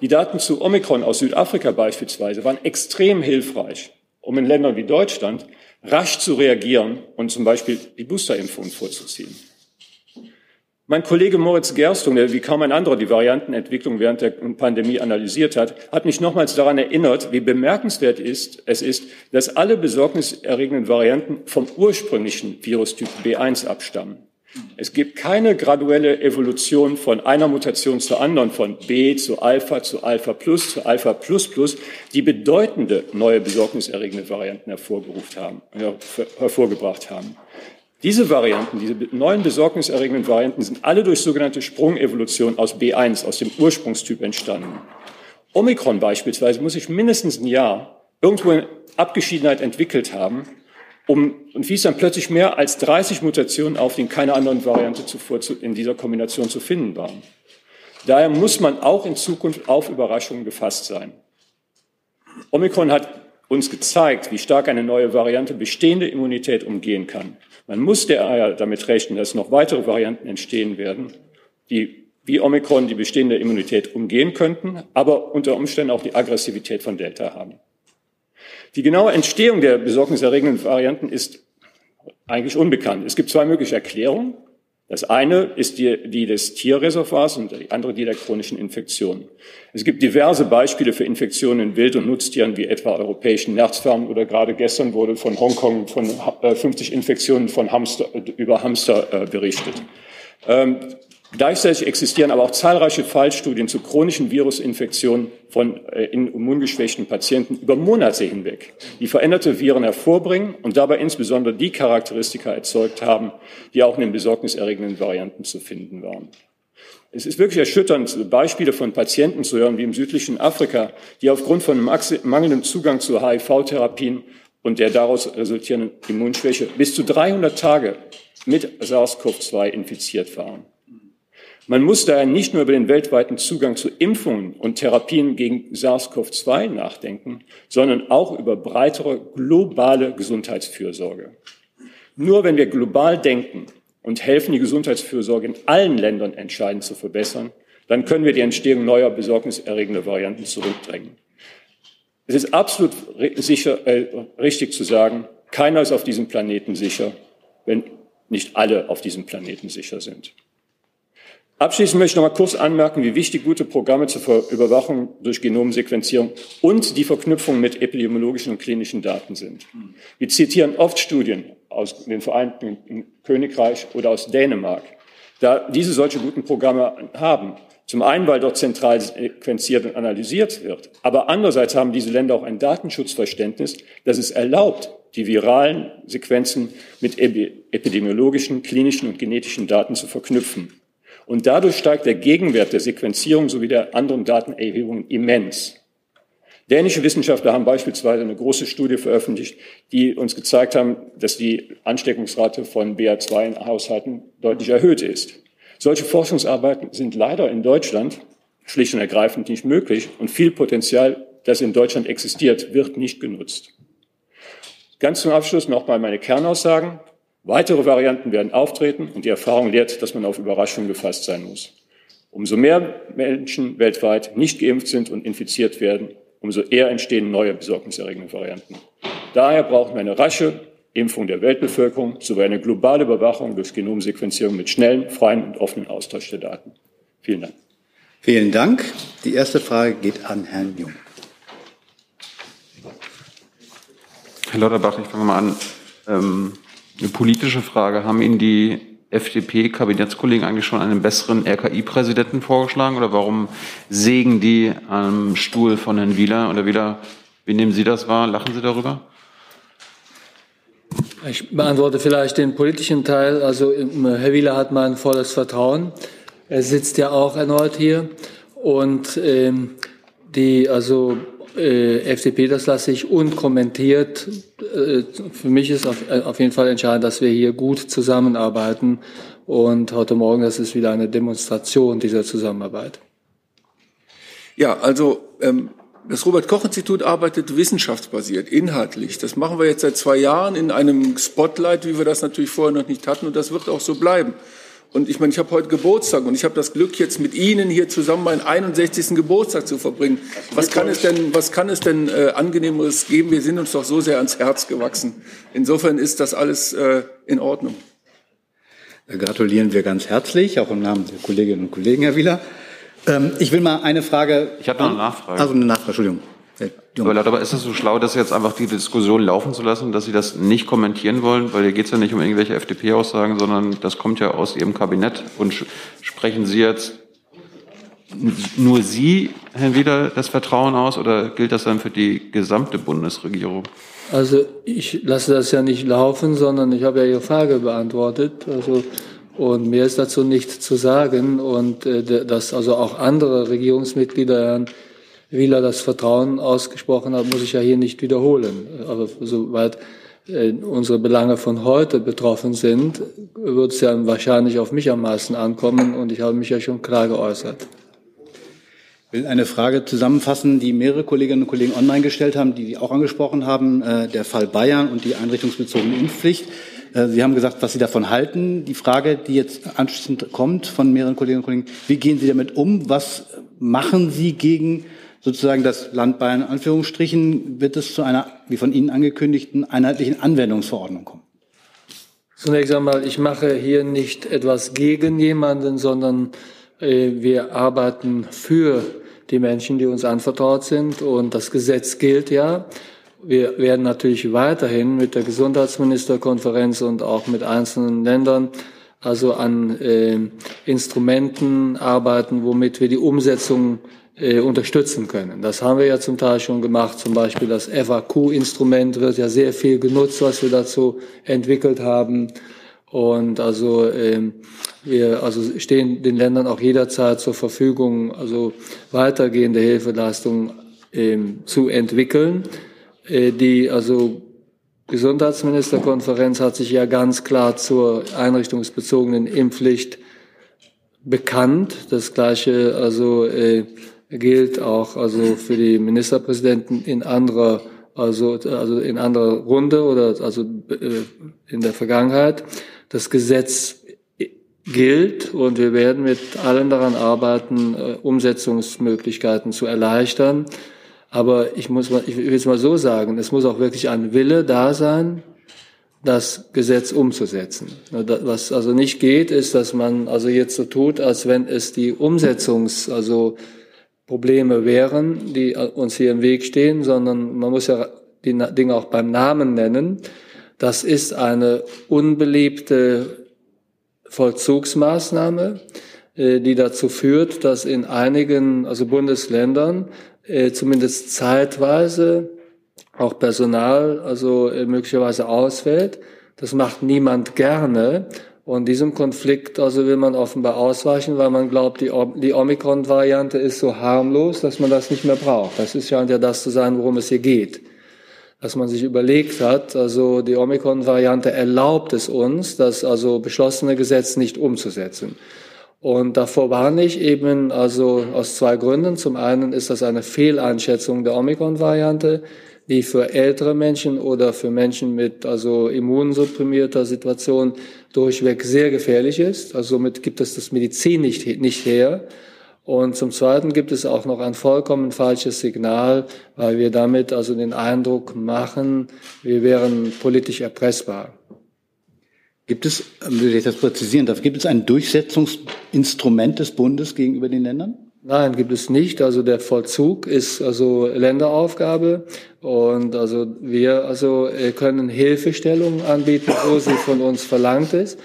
Die Daten zu Omikron aus Südafrika beispielsweise waren extrem hilfreich, um in Ländern wie Deutschland rasch zu reagieren und zum Beispiel die Boosterimpfung vorzuziehen. Mein Kollege Moritz Gerstung, der wie kaum ein anderer die Variantenentwicklung während der Pandemie analysiert hat, hat mich nochmals daran erinnert, wie bemerkenswert ist, es ist, dass alle besorgniserregenden Varianten vom ursprünglichen Virustyp B1 abstammen. Es gibt keine graduelle Evolution von einer Mutation zur anderen, von B zu Alpha zu Alpha Plus zu Alpha Plus Plus, die bedeutende neue besorgniserregende Varianten hervorgebracht haben. Diese Varianten, diese neuen besorgniserregenden Varianten sind alle durch sogenannte Sprungevolution aus B1, aus dem Ursprungstyp entstanden. Omikron beispielsweise muss sich mindestens ein Jahr irgendwo in Abgeschiedenheit entwickelt haben, um, und wies dann plötzlich mehr als 30 Mutationen auf, die in keiner anderen Variante zuvor zu, in dieser Kombination zu finden waren. Daher muss man auch in Zukunft auf Überraschungen gefasst sein. Omikron hat uns gezeigt, wie stark eine neue Variante bestehende Immunität umgehen kann. Man muss daher damit rechnen, dass noch weitere Varianten entstehen werden, die wie Omikron die bestehende Immunität umgehen könnten, aber unter Umständen auch die Aggressivität von Delta haben. Die genaue Entstehung der besorgniserregenden Varianten ist eigentlich unbekannt. Es gibt zwei mögliche Erklärungen. Das eine ist die, die des Tierreservoirs und die andere die der chronischen Infektion. Es gibt diverse Beispiele für Infektionen in Wild- und Nutztieren, wie etwa europäischen Nerzfarmen oder gerade gestern wurde von Hongkong von 50 äh, Infektionen von Hamster, über Hamster äh, berichtet. Gleichzeitig existieren aber auch zahlreiche Fallstudien zu chronischen Virusinfektionen von äh, in immungeschwächten Patienten über Monate hinweg, die veränderte Viren hervorbringen und dabei insbesondere die Charakteristika erzeugt haben, die auch in den besorgniserregenden Varianten zu finden waren. Es ist wirklich erschütternd, Beispiele von Patienten zu hören, wie im südlichen Afrika, die aufgrund von mangelndem Zugang zu HIV-Therapien und der daraus resultierenden Immunschwäche bis zu 300 Tage mit SARS-CoV-2 infiziert waren. Man muss daher nicht nur über den weltweiten Zugang zu Impfungen und Therapien gegen SARS-CoV-2 nachdenken, sondern auch über breitere globale Gesundheitsfürsorge. Nur wenn wir global denken und helfen, die Gesundheitsfürsorge in allen Ländern entscheidend zu verbessern, dann können wir die Entstehung neuer besorgniserregender Varianten zurückdrängen. Es ist absolut sicher, äh, richtig zu sagen, keiner ist auf diesem Planeten sicher, wenn nicht alle auf diesem Planeten sicher sind. Abschließend möchte ich noch mal kurz anmerken, wie wichtig gute Programme zur Überwachung durch Genomsequenzierung und die Verknüpfung mit epidemiologischen und klinischen Daten sind. Wir zitieren oft Studien aus dem Vereinigten Königreich oder aus Dänemark. Da diese solche guten Programme haben, Zum einen, weil dort zentral sequenziert und analysiert wird, aber andererseits haben diese Länder auch ein Datenschutzverständnis, das es erlaubt, die viralen Sequenzen mit epidemiologischen, klinischen und genetischen Daten zu verknüpfen. Und dadurch steigt der Gegenwert der Sequenzierung sowie der anderen Datenerhebungen immens. Dänische Wissenschaftler haben beispielsweise eine große Studie veröffentlicht, die uns gezeigt haben, dass die Ansteckungsrate von BA2 in Haushalten deutlich erhöht ist. Solche Forschungsarbeiten sind leider in Deutschland schlicht und ergreifend nicht möglich und viel Potenzial, das in Deutschland existiert, wird nicht genutzt. Ganz zum Abschluss noch mal meine Kernaussagen. Weitere Varianten werden auftreten und die Erfahrung lehrt, dass man auf Überraschungen gefasst sein muss. Umso mehr Menschen weltweit nicht geimpft sind und infiziert werden, umso eher entstehen neue besorgniserregende Varianten. Daher brauchen wir eine rasche Impfung der Weltbevölkerung sowie eine globale Überwachung durch Genomsequenzierung mit schnellem, freien und offenen Austausch der Daten. Vielen Dank. Vielen Dank. Die erste Frage geht an Herrn Jung. Herr Lauterbach, ich fange mal an. Ähm, eine politische Frage. Haben Ihnen die FDP-Kabinettskollegen eigentlich schon einen besseren RKI-Präsidenten vorgeschlagen oder warum sägen die am Stuhl von Herrn Wieler oder wieder, wie nehmen Sie das wahr? Lachen Sie darüber? Ich beantworte vielleicht den politischen Teil. Also Herr Wieler hat mein volles Vertrauen. Er sitzt ja auch erneut hier und ähm, die also äh, FDP, das lasse ich unkommentiert. Äh, für mich ist auf, äh, auf jeden Fall entscheidend, dass wir hier gut zusammenarbeiten. Und heute Morgen, das ist wieder eine Demonstration dieser Zusammenarbeit. Ja, also ähm, das Robert-Koch-Institut arbeitet wissenschaftsbasiert, inhaltlich. Das machen wir jetzt seit zwei Jahren in einem Spotlight, wie wir das natürlich vorher noch nicht hatten. Und das wird auch so bleiben. Und ich meine, ich habe heute Geburtstag und ich habe das Glück, jetzt mit Ihnen hier zusammen meinen 61. Geburtstag zu verbringen. Was kann es denn, was kann es denn äh, angenehmeres geben? Wir sind uns doch so sehr ans Herz gewachsen. Insofern ist das alles äh, in Ordnung. Da gratulieren wir ganz herzlich, auch im Namen der Kolleginnen und Kollegen, Herr Wieler. Ähm, ich will mal eine Frage. Ich habe noch eine Nachfrage. Also eine Nachfrage, Entschuldigung. Aber, aber ist es so schlau, dass jetzt einfach die Diskussion laufen zu lassen, dass Sie das nicht kommentieren wollen? Weil hier geht es ja nicht um irgendwelche FDP-Aussagen, sondern das kommt ja aus Ihrem Kabinett. Und sprechen Sie jetzt nur Sie, Herrn Wieder, das Vertrauen aus oder gilt das dann für die gesamte Bundesregierung? Also ich lasse das ja nicht laufen, sondern ich habe ja Ihre Frage beantwortet. Also und mehr ist dazu nicht zu sagen. Und äh, dass also auch andere Regierungsmitglieder Herrn Wieler das Vertrauen ausgesprochen hat, muss ich ja hier nicht wiederholen. Aber soweit äh, unsere Belange von heute betroffen sind, wird es ja wahrscheinlich auf mich am meisten ankommen. Und ich habe mich ja schon klar geäußert. Ich will eine Frage zusammenfassen, die mehrere Kolleginnen und Kollegen online gestellt haben, die Sie auch angesprochen haben, äh, der Fall Bayern und die einrichtungsbezogene Impfpflicht. Äh, Sie haben gesagt, was Sie davon halten. Die Frage, die jetzt anschließend kommt von mehreren Kolleginnen und Kollegen, wie gehen Sie damit um? Was machen Sie gegen sozusagen das Land Bayern in Anführungsstrichen? Wird es zu einer, wie von Ihnen angekündigten, einheitlichen Anwendungsverordnung kommen? Zunächst einmal, ich mache hier nicht etwas gegen jemanden, sondern äh, wir arbeiten für die Menschen, die uns anvertraut sind. Und das Gesetz gilt ja. Wir werden natürlich weiterhin mit der Gesundheitsministerkonferenz und auch mit einzelnen Ländern also an äh, Instrumenten arbeiten, womit wir die Umsetzung äh, unterstützen können. Das haben wir ja zum Teil schon gemacht. Zum Beispiel das FAQ-Instrument wird ja sehr viel genutzt, was wir dazu entwickelt haben. Und also ähm, wir also stehen den Ländern auch jederzeit zur Verfügung, also weitergehende Hilfeleistungen ähm, zu entwickeln. Äh, die also Gesundheitsministerkonferenz hat sich ja ganz klar zur einrichtungsbezogenen Impfpflicht bekannt. Das gleiche also äh, gilt auch also für die Ministerpräsidenten in anderer also also in anderer Runde oder also äh, in der Vergangenheit. Das Gesetz gilt und wir werden mit allen daran arbeiten, äh, Umsetzungsmöglichkeiten zu erleichtern. Aber ich muss mal, ich will es mal so sagen, es muss auch wirklich ein Wille da sein, das Gesetz umzusetzen. Was also nicht geht, ist, dass man also jetzt so tut, als wenn es die Umsetzungs, also Probleme wären, die uns hier im Weg stehen, sondern man muss ja die Dinge auch beim Namen nennen. Das ist eine unbeliebte Vollzugsmaßnahme. äh, die dazu führt, dass in einigen also Bundesländern äh, zumindest zeitweise auch Personal also äh, möglicherweise ausfällt. Das macht niemand gerne. Und diesem Konflikt also will man offenbar ausweichen, weil man glaubt, die, die Omikron-Variante ist so harmlos, dass man das nicht mehr braucht. Das ist scheint ja das zu sein, worum es hier geht. Dass man sich überlegt hat, also die Omikron-Variante erlaubt es uns, das also beschlossene Gesetz nicht umzusetzen. Und davor warne ich eben also aus zwei Gründen. Zum einen ist das eine Fehleinschätzung der Omikron-Variante die für ältere Menschen oder für Menschen mit also immunsupprimierter Situation durchweg sehr gefährlich ist. Also somit gibt es das Medizin nicht, nicht her. Und zum Zweiten gibt es auch noch ein vollkommen falsches Signal, weil wir damit also den Eindruck machen, wir wären politisch erpressbar. Gibt es, will ich das präzisieren darf, gibt es ein Durchsetzungsinstrument des Bundes gegenüber den Ländern? Nein, gibt es nicht. Also der Vollzug ist also Länderaufgabe und also wir also äh, können Hilfestellungen anbieten, wo sie von uns verlangt ist.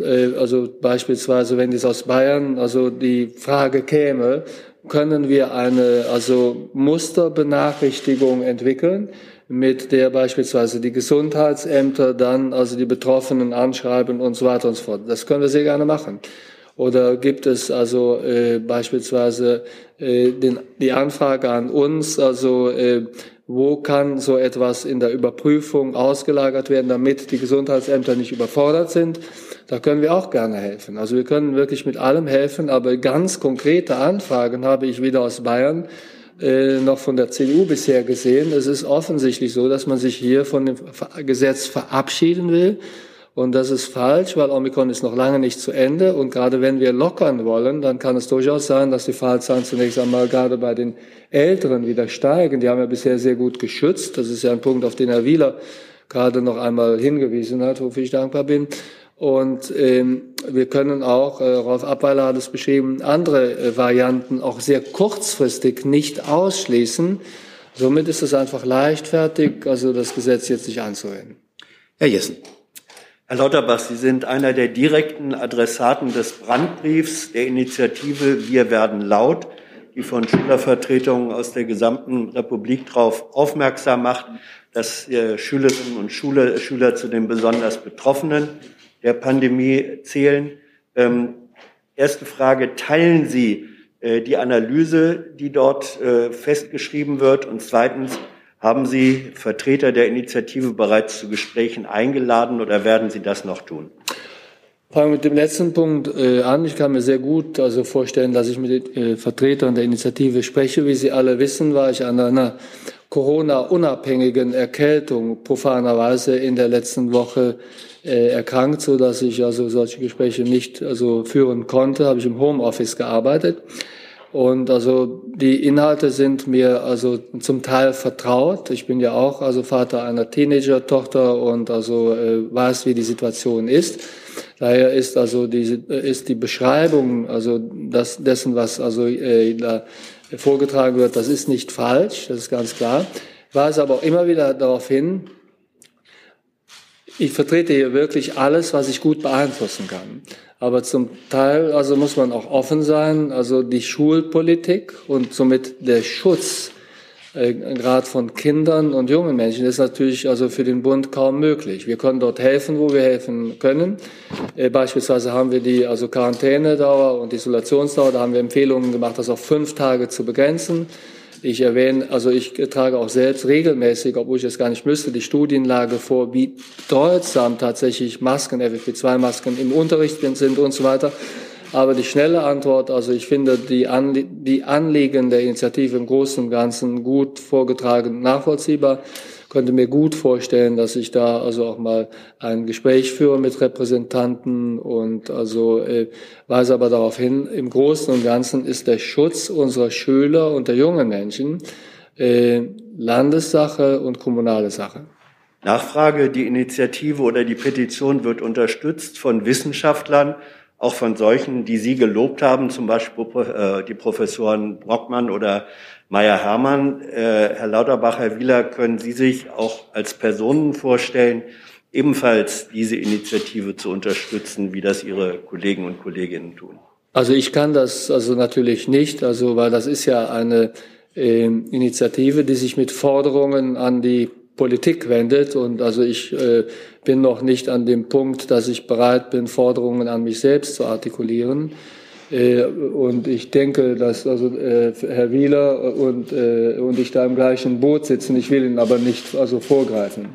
Äh, also beispielsweise, wenn es aus Bayern also die Frage käme, können wir eine also Musterbenachrichtigung entwickeln, mit der beispielsweise die Gesundheitsämter dann also die Betroffenen anschreiben und so weiter und so fort. Das können wir sehr gerne machen. Oder gibt es also äh, beispielsweise äh, den, die Anfrage an uns, also äh, wo kann so etwas in der Überprüfung ausgelagert werden, damit die Gesundheitsämter nicht überfordert sind? Da können wir auch gerne helfen. Also wir können wirklich mit allem helfen, aber ganz konkrete Anfragen habe ich wieder aus Bayern äh, noch von der CDU bisher gesehen. Es ist offensichtlich so, dass man sich hier von dem Gesetz verabschieden will und das ist falsch, weil Omikron ist noch lange nicht zu Ende. Und gerade wenn wir lockern wollen, dann kann es durchaus sein, dass die Fallzahlen zunächst einmal gerade bei den Älteren wieder steigen. Die haben ja bisher sehr gut geschützt. Das ist ja ein Punkt, auf den Herr Wieler gerade noch einmal hingewiesen hat, wofür ich dankbar bin. Und ähm, wir können auch, äh, Rolf Abweiler hat es beschrieben, andere äh, Varianten auch sehr kurzfristig nicht ausschließen. Somit ist es einfach leichtfertig, also das Gesetz jetzt nicht anzuwenden. Herr Jessen. Herr Lauterbach, Sie sind einer der direkten Adressaten des Brandbriefs der Initiative Wir werden laut, die von Schülervertretungen aus der gesamten Republik darauf aufmerksam macht, dass Schülerinnen und Schüler, Schüler zu den besonders Betroffenen der Pandemie zählen. Ähm, erste Frage, teilen Sie äh, die Analyse, die dort äh, festgeschrieben wird? Und zweitens, haben Sie Vertreter der Initiative bereits zu Gesprächen eingeladen oder werden Sie das noch tun? Fangen wir mit dem letzten Punkt äh, an. Ich kann mir sehr gut also vorstellen, dass ich mit den äh, Vertretern der Initiative spreche. Wie Sie alle wissen, war ich an einer Corona-unabhängigen Erkältung profanerweise in der letzten Woche äh, erkrankt, so dass ich also solche Gespräche nicht also führen konnte. Habe ich im Homeoffice gearbeitet. Und also die Inhalte sind mir also zum Teil vertraut. Ich bin ja auch also Vater einer Teenager-Tochter und also äh, weiß, wie die Situation ist. Daher ist also die, ist die Beschreibung also das, dessen, was also äh, da vorgetragen wird, das ist nicht falsch, das ist ganz klar. Weise aber auch immer wieder darauf hin, ich vertrete hier wirklich alles, was ich gut beeinflussen kann. Aber zum Teil also muss man auch offen sein. Also die Schulpolitik und somit der Schutz äh, gerade von Kindern und jungen Menschen ist natürlich also für den Bund kaum möglich. Wir können dort helfen, wo wir helfen können. Äh, beispielsweise haben wir die also Quarantänedauer und Isolationsdauer. Da haben wir Empfehlungen gemacht, das auf fünf Tage zu begrenzen. Ich erwähne, also ich trage auch selbst regelmäßig, obwohl ich es gar nicht müsste, die Studienlage vor, wie bedeutsam tatsächlich Masken, FFP2-Masken im Unterricht sind und so weiter. Aber die schnelle Antwort, also ich finde die, Anlie die Anliegen der Initiative im Großen und Ganzen gut vorgetragen, nachvollziehbar könnte mir gut vorstellen, dass ich da also auch mal ein Gespräch führe mit Repräsentanten und also äh, weise aber darauf hin, im Großen und Ganzen ist der Schutz unserer Schüler und der jungen Menschen äh, Landessache und kommunale Sache. Nachfrage, die Initiative oder die Petition wird unterstützt von Wissenschaftlern, auch von solchen, die Sie gelobt haben, zum Beispiel äh, die Professoren Brockmann oder Meyer-Hermann. Äh, Herr Lauterbach, Herr Wieler, können Sie sich auch als Personen vorstellen, ebenfalls diese Initiative zu unterstützen, wie das Ihre Kollegen und Kolleginnen tun? Also ich kann das also natürlich nicht, also weil das ist ja eine äh, Initiative, die sich mit Forderungen an die Politik wendet und also ich äh, bin noch nicht an dem Punkt, dass ich bereit bin, Forderungen an mich selbst zu artikulieren. Äh, und ich denke, dass also äh, Herr Wieler und, äh, und ich da im gleichen Boot sitzen. Ich will Ihnen aber nicht also vorgreifen.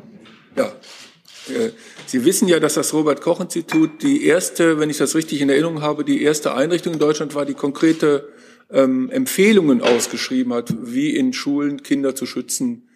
Ja. Sie wissen ja, dass das Robert Koch Institut die erste, wenn ich das richtig in Erinnerung habe, die erste Einrichtung in Deutschland war, die konkrete ähm, Empfehlungen ausgeschrieben hat, wie in Schulen Kinder zu schützen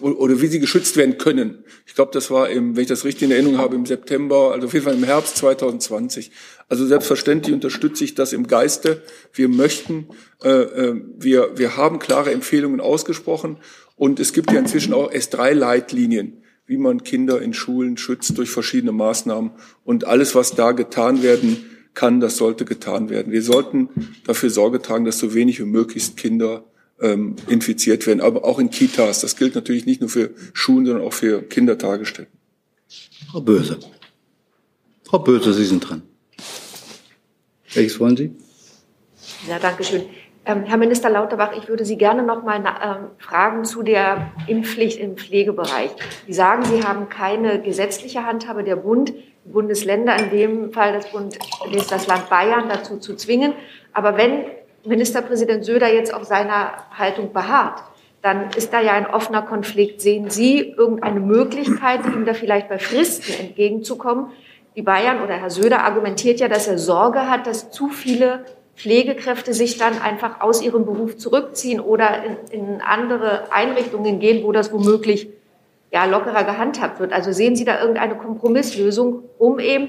oder wie sie geschützt werden können. Ich glaube, das war im, wenn ich das richtig in Erinnerung habe, im September, also auf jeden Fall im Herbst 2020. Also selbstverständlich unterstütze ich das im Geiste. Wir möchten, äh, äh, wir, wir haben klare Empfehlungen ausgesprochen und es gibt ja inzwischen auch S3-Leitlinien, wie man Kinder in Schulen schützt durch verschiedene Maßnahmen und alles, was da getan werden kann, das sollte getan werden. Wir sollten dafür Sorge tragen, dass so wenig wie möglichst Kinder ähm, infiziert werden, aber auch in Kitas. Das gilt natürlich nicht nur für Schulen, sondern auch für Kindertagesstätten. Frau Böse. Frau Böse, Sie sind dran. Welches wollen Sie? Ja, danke schön. Ähm, Herr Minister Lauterbach, ich würde Sie gerne noch mal ähm, fragen zu der Impfpflicht im Pflegebereich. Sie sagen, Sie haben keine gesetzliche Handhabe der Bund, die Bundesländer, in dem Fall das, Bund, das Land Bayern dazu zu zwingen. Aber wenn Ministerpräsident Söder jetzt auf seiner Haltung beharrt, dann ist da ja ein offener Konflikt. Sehen Sie irgendeine Möglichkeit, ihm da vielleicht bei Fristen entgegenzukommen? Die Bayern oder Herr Söder argumentiert ja, dass er Sorge hat, dass zu viele Pflegekräfte sich dann einfach aus ihrem Beruf zurückziehen oder in, in andere Einrichtungen gehen, wo das womöglich ja, lockerer gehandhabt wird. Also sehen Sie da irgendeine Kompromisslösung, um eben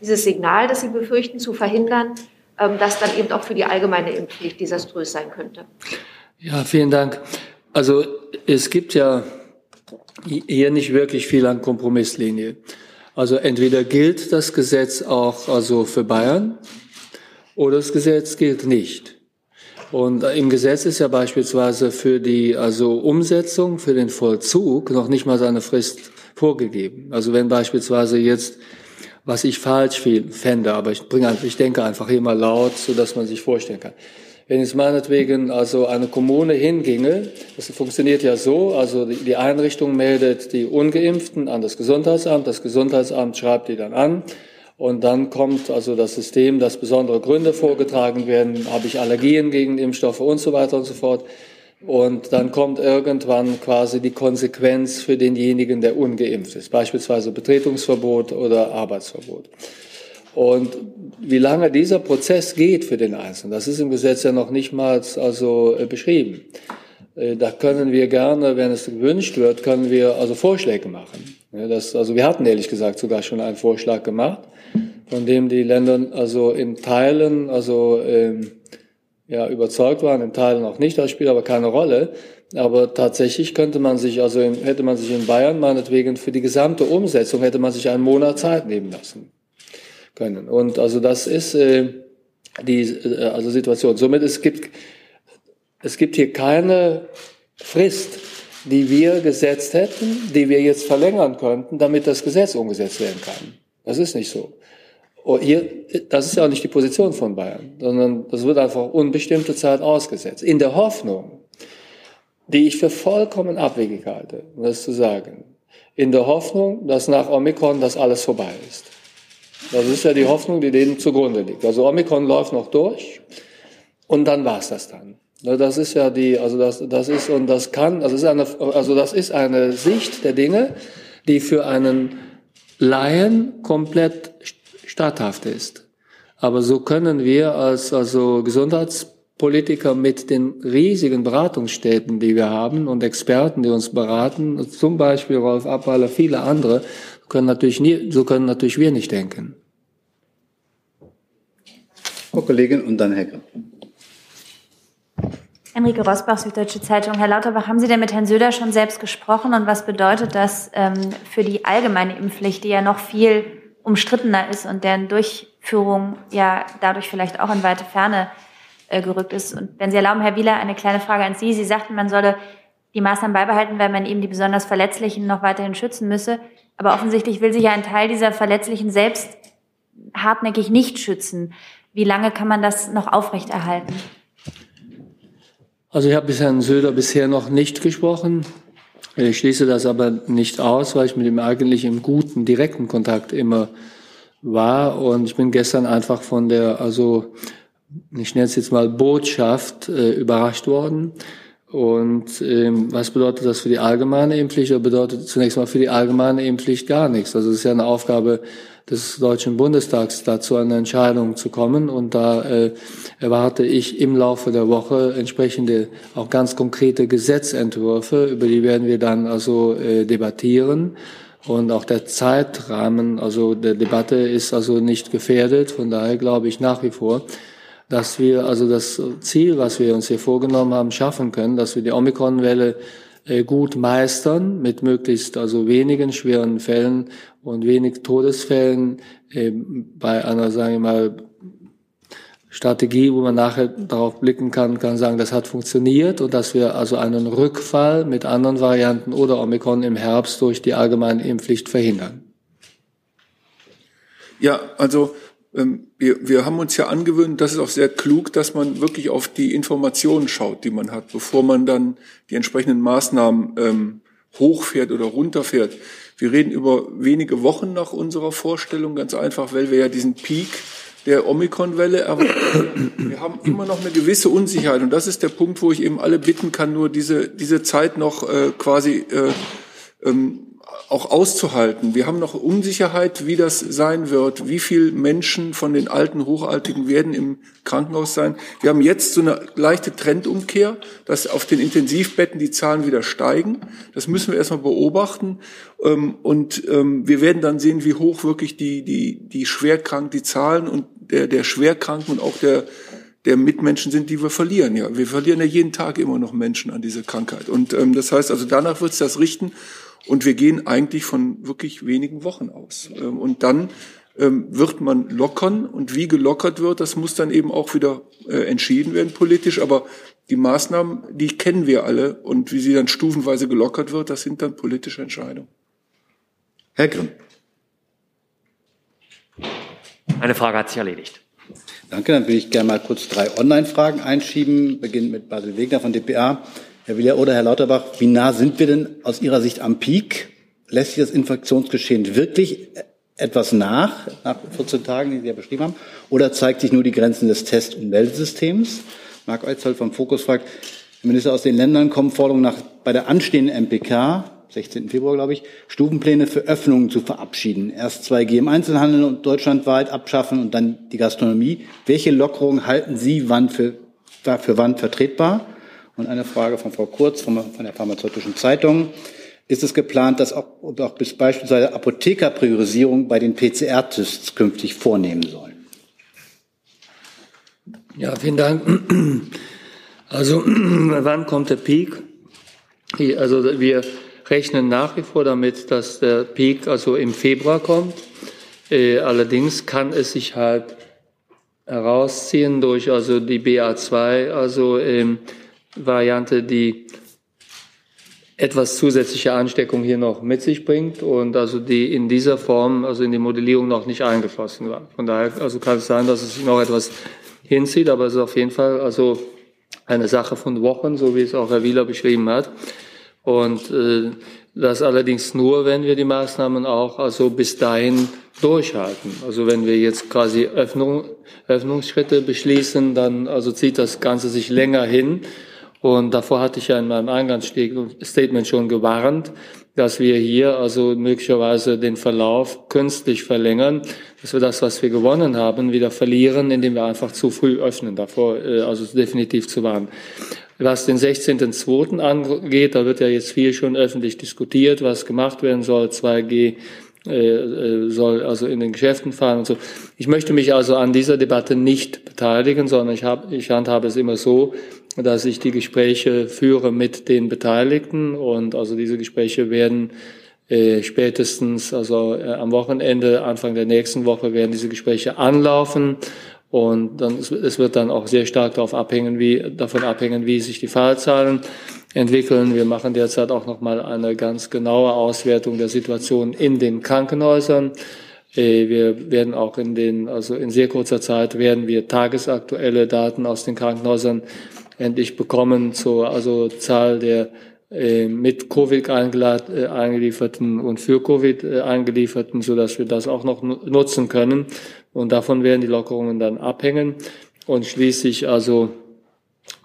dieses Signal, das Sie befürchten, zu verhindern, das dann eben auch für die allgemeine Impfpflicht desaströs sein könnte. Ja, vielen Dank. Also es gibt ja hier nicht wirklich viel an Kompromisslinie. Also entweder gilt das Gesetz auch also für Bayern oder das Gesetz gilt nicht. Und im Gesetz ist ja beispielsweise für die also Umsetzung, für den Vollzug noch nicht mal seine Frist vorgegeben. Also wenn beispielsweise jetzt was ich falsch fände, aber ich bringe ich denke einfach mal laut, so dass man sich vorstellen kann. Wenn es meinetwegen also eine Kommune hinginge, das funktioniert ja so, also die Einrichtung meldet die Ungeimpften an das Gesundheitsamt, das Gesundheitsamt schreibt die dann an und dann kommt also das System, dass besondere Gründe vorgetragen werden, habe ich Allergien gegen Impfstoffe und so weiter und so fort. Und dann kommt irgendwann quasi die Konsequenz für denjenigen, der ungeimpft ist, beispielsweise Betretungsverbot oder Arbeitsverbot. Und wie lange dieser Prozess geht für den Einzelnen, das ist im Gesetz ja noch nicht mal also äh, beschrieben. Äh, da können wir gerne, wenn es gewünscht wird, können wir also Vorschläge machen. Das, also wir hatten ehrlich gesagt sogar schon einen Vorschlag gemacht, von dem die Länder also in Teilen also ähm, ja, überzeugt waren, in Teilen auch nicht, das spielt aber keine Rolle. Aber tatsächlich könnte man sich, also in, hätte man sich in Bayern meinetwegen für die gesamte Umsetzung hätte man sich einen Monat Zeit nehmen lassen können. Und also das ist äh, die äh, also Situation. Somit es gibt es gibt hier keine Frist, die wir gesetzt hätten, die wir jetzt verlängern könnten, damit das Gesetz umgesetzt werden kann. Das ist nicht so. Oh, hier, das ist ja auch nicht die Position von Bayern, sondern das wird einfach unbestimmte Zeit ausgesetzt. In der Hoffnung, die ich für vollkommen abwegig halte, um das zu sagen, in der Hoffnung, dass nach Omikron das alles vorbei ist. Das ist ja die Hoffnung, die denen zugrunde liegt. Also Omikron läuft noch durch und dann war's das dann. Das ist ja die, also das, das ist und das kann, also das ist eine, also das ist eine Sicht der Dinge, die für einen Laien komplett statthaft ist. Aber so können wir als also Gesundheitspolitiker mit den riesigen Beratungsstätten, die wir haben und Experten, die uns beraten, zum Beispiel Rolf Abweiler, viele andere, können natürlich nie, so können natürlich wir nicht denken. Frau Kollegin und dann Herr Enrique Rosbach, Süddeutsche Zeitung. Herr Lauterbach, haben Sie denn mit Herrn Söder schon selbst gesprochen und was bedeutet das ähm, für die allgemeine Impfpflicht, die ja noch viel umstrittener ist und deren Durchführung ja dadurch vielleicht auch in weite Ferne äh, gerückt ist. Und wenn Sie erlauben, Herr Wieler, eine kleine Frage an Sie. Sie sagten, man solle die Maßnahmen beibehalten, weil man eben die besonders Verletzlichen noch weiterhin schützen müsse. Aber offensichtlich will sich ja ein Teil dieser Verletzlichen selbst hartnäckig nicht schützen. Wie lange kann man das noch aufrechterhalten? Also ich habe mit Herrn Söder bisher noch nicht gesprochen. Ich schließe das aber nicht aus, weil ich mit ihm eigentlich im guten, direkten Kontakt immer war. Und ich bin gestern einfach von der, also ich nenne es jetzt mal Botschaft, äh, überrascht worden. Und ähm, was bedeutet das für die allgemeine Impfpflicht? Das bedeutet zunächst mal für die allgemeine Impfpflicht gar nichts. Also es ist ja eine Aufgabe des Deutschen Bundestags, dazu eine Entscheidung zu kommen. Und da äh, erwarte ich im Laufe der Woche entsprechende, auch ganz konkrete Gesetzentwürfe, über die werden wir dann also äh, debattieren. Und auch der Zeitrahmen, also der Debatte ist also nicht gefährdet. Von daher glaube ich nach wie vor, dass wir also das Ziel, was wir uns hier vorgenommen haben, schaffen können, dass wir die Omikron-Welle gut meistern mit möglichst also wenigen schweren Fällen und wenig Todesfällen äh, bei einer, sagen wir mal, Strategie, wo man nachher darauf blicken kann, kann sagen, das hat funktioniert und dass wir also einen Rückfall mit anderen Varianten oder Omikron im Herbst durch die allgemeine Impfpflicht verhindern. Ja, also ähm, wir, wir haben uns ja angewöhnt, das ist auch sehr klug, dass man wirklich auf die Informationen schaut, die man hat, bevor man dann die entsprechenden Maßnahmen ähm, hochfährt oder runterfährt. Wir reden über wenige Wochen nach unserer Vorstellung, ganz einfach, weil wir ja diesen Peak der Omikron-Welle erwarten. Wir haben immer noch eine gewisse Unsicherheit und das ist der Punkt, wo ich eben alle bitten kann, nur diese, diese Zeit noch äh, quasi äh, ähm, auch auszuhalten. Wir haben noch Unsicherheit, wie das sein wird, wie viele Menschen von den alten Hochaltigen werden im Krankenhaus sein. Wir haben jetzt so eine leichte Trendumkehr, dass auf den Intensivbetten die Zahlen wieder steigen. Das müssen wir erstmal beobachten. Ähm, und ähm, wir werden dann sehen, wie hoch wirklich die, die, die Schwerkranken, die Zahlen und der, der Schwerkranken und auch der, der Mitmenschen sind, die wir verlieren. Ja, wir verlieren ja jeden Tag immer noch Menschen an diese Krankheit. Und ähm, das heißt, also danach wird es das richten. Und wir gehen eigentlich von wirklich wenigen Wochen aus. Ähm, und dann ähm, wird man lockern. Und wie gelockert wird, das muss dann eben auch wieder äh, entschieden werden politisch. Aber die Maßnahmen, die kennen wir alle. Und wie sie dann stufenweise gelockert wird, das sind dann politische Entscheidungen. Herr Grimm. Meine Frage hat sich erledigt. Danke, dann will ich gerne mal kurz drei Online-Fragen einschieben. Beginnen mit Basil Wegner von dpa. Herr Willer oder Herr Lauterbach, wie nah sind wir denn aus Ihrer Sicht am Peak? Lässt sich das Infektionsgeschehen wirklich etwas nach, nach 14 Tagen, die Sie ja beschrieben haben? Oder zeigt sich nur die Grenzen des Test- und Meldesystems? Marc Eutzold vom Fokus fragt, Herr Minister, aus den Ländern kommen Forderungen nach, bei der anstehenden MPK, 16. Februar, glaube ich, Stufenpläne für Öffnungen zu verabschieden. Erst 2G im Einzelhandel und deutschlandweit abschaffen und dann die Gastronomie. Welche Lockerungen halten Sie wann für, für wann vertretbar? Und eine Frage von Frau Kurz von, von der Pharmazeutischen Zeitung. Ist es geplant, dass auch, auch bis beispielsweise Apothekerpriorisierung bei den PCR-Tests künftig vornehmen sollen? Ja, vielen Dank. [CLEARS THROAT] Also, [CLEARS THROAT] wann kommt der Peak? Also, wir rechnen nach wie vor damit, dass der Peak also im Februar kommt. Äh, allerdings kann es sich halt herausziehen durch also die BA2, also ähm, Variante, die etwas zusätzliche Ansteckung hier noch mit sich bringt und also die in dieser Form, also in die Modellierung noch nicht eingeflossen war. Von daher also kann es sein, dass es sich noch etwas hinzieht, aber es ist auf jeden Fall also eine Sache von Wochen, so wie es auch Herr Wieler beschrieben hat. Und äh, das allerdings nur, wenn wir die Maßnahmen auch also bis dahin durchhalten. Also wenn wir jetzt quasi Öffnung, Öffnungsschritte beschließen, dann also zieht das Ganze sich länger hin. Und davor hatte ich ja in meinem Eingangsstatement schon gewarnt, dass wir hier also möglicherweise den Verlauf künstlich verlängern, dass wir das, was wir gewonnen haben, wieder verlieren, indem wir einfach zu früh öffnen. Davor äh, also definitiv zu warnen. Was den 16.02. angeht, da wird ja jetzt viel schon öffentlich diskutiert, was gemacht werden soll. 2G äh, äh, soll also in den Geschäften fahren und so. Ich möchte mich also an dieser Debatte nicht beteiligen, sondern ich, hab, ich handhabe es immer so, dass ich die Gespräche führe mit den Beteiligten. Und also diese Gespräche werden äh, spätestens, also äh, am Wochenende, Anfang der nächsten Woche werden diese Gespräche anlaufen. Und dann es wird dann auch sehr stark darauf abhängen, wie davon abhängen, wie sich die Fallzahlen entwickeln. Wir machen derzeit auch noch mal eine ganz genaue Auswertung der Situation in den Krankenhäusern. Äh, wir werden auch in den, also in sehr kurzer Zeit werden wir tagesaktuelle Daten aus den Krankenhäusern endlich bekommen zur also Zahl der äh, mit Covid äh, eingelieferten und für Covid eingelieferten, so dass wir das auch noch nutzen können. Und davon werden die Lockerungen dann abhängen. Und schließlich also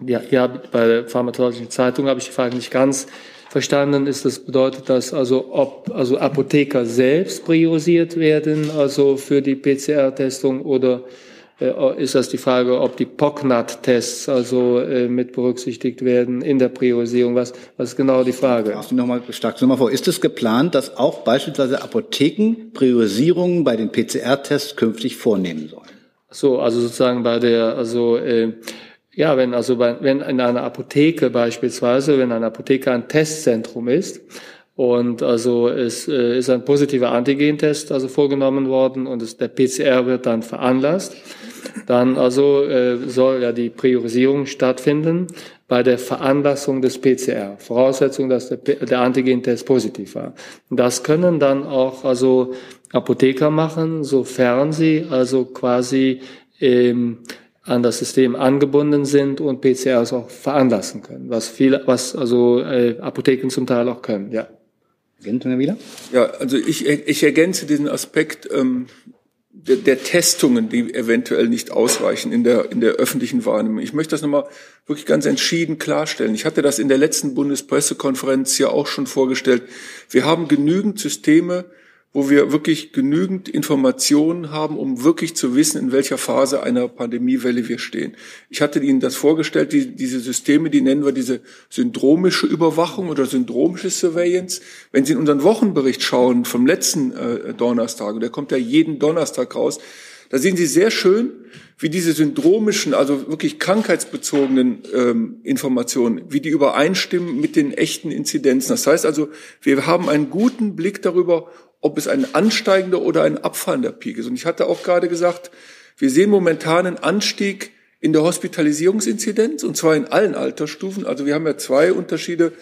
ja, ja bei der Pharmazeutischen Zeitung habe ich die Frage nicht ganz verstanden ist, das bedeutet das also, ob also Apotheker selbst priorisiert werden, also für die PCR-Testung oder äh, ist das die Frage, ob die POCNAT-Tests also äh, mit berücksichtigt werden in der Priorisierung? Was, was ist genau die Frage? Darf ich noch mal stark noch mal vor. Ist es geplant, dass auch beispielsweise Apotheken Priorisierungen bei den PCR-Tests künftig vornehmen sollen? So, also sozusagen bei der, also äh, ja, wenn also bei, wenn in einer Apotheke beispielsweise, wenn eine Apotheke ein Testzentrum ist und also es äh, ist ein positiver Antigentest also vorgenommen worden und es, der PCR wird dann veranlasst, dann also äh, soll ja die Priorisierung stattfinden bei der Veranlassung des PCR. Voraussetzung, dass der, der Antigentest positiv war. Das können dann auch also Apotheker machen, sofern sie also quasi ähm, an das System angebunden sind und PCRs auch veranlassen können, was viele, was also äh, Apotheken zum Teil auch können, ja. wieder? Ja, also ich, ich ergänze diesen Aspekt ähm, der, der Testungen, die eventuell nicht ausreichen in der, in der öffentlichen Wahrnehmung. Ich möchte das nochmal wirklich ganz entschieden klarstellen. Ich hatte das in der letzten Bundespressekonferenz ja auch schon vorgestellt. Wir haben genügend Systeme, wo wir wirklich genügend Informationen haben, um wirklich zu wissen, in welcher Phase einer Pandemiewelle wir stehen. Ich hatte Ihnen das vorgestellt, die, diese Systeme, die nennen wir diese syndromische Überwachung oder syndromische Surveillance. Wenn Sie in unseren Wochenbericht schauen vom letzten äh, Donnerstag, der kommt ja jeden Donnerstag raus, da sehen Sie sehr schön, wie diese syndromischen, also wirklich krankheitsbezogenen ähm, Informationen, wie die übereinstimmen mit den echten Inzidenzen. Das heißt also, wir haben einen guten Blick darüber, ob es ein ansteigender oder ein abfallender Peak ist. Und ich hatte auch gerade gesagt, wir sehen momentan einen Anstieg in der Hospitalisierungsinzidenz und zwar in allen Altersstufen. Also wir haben ja zwei Unterschiede,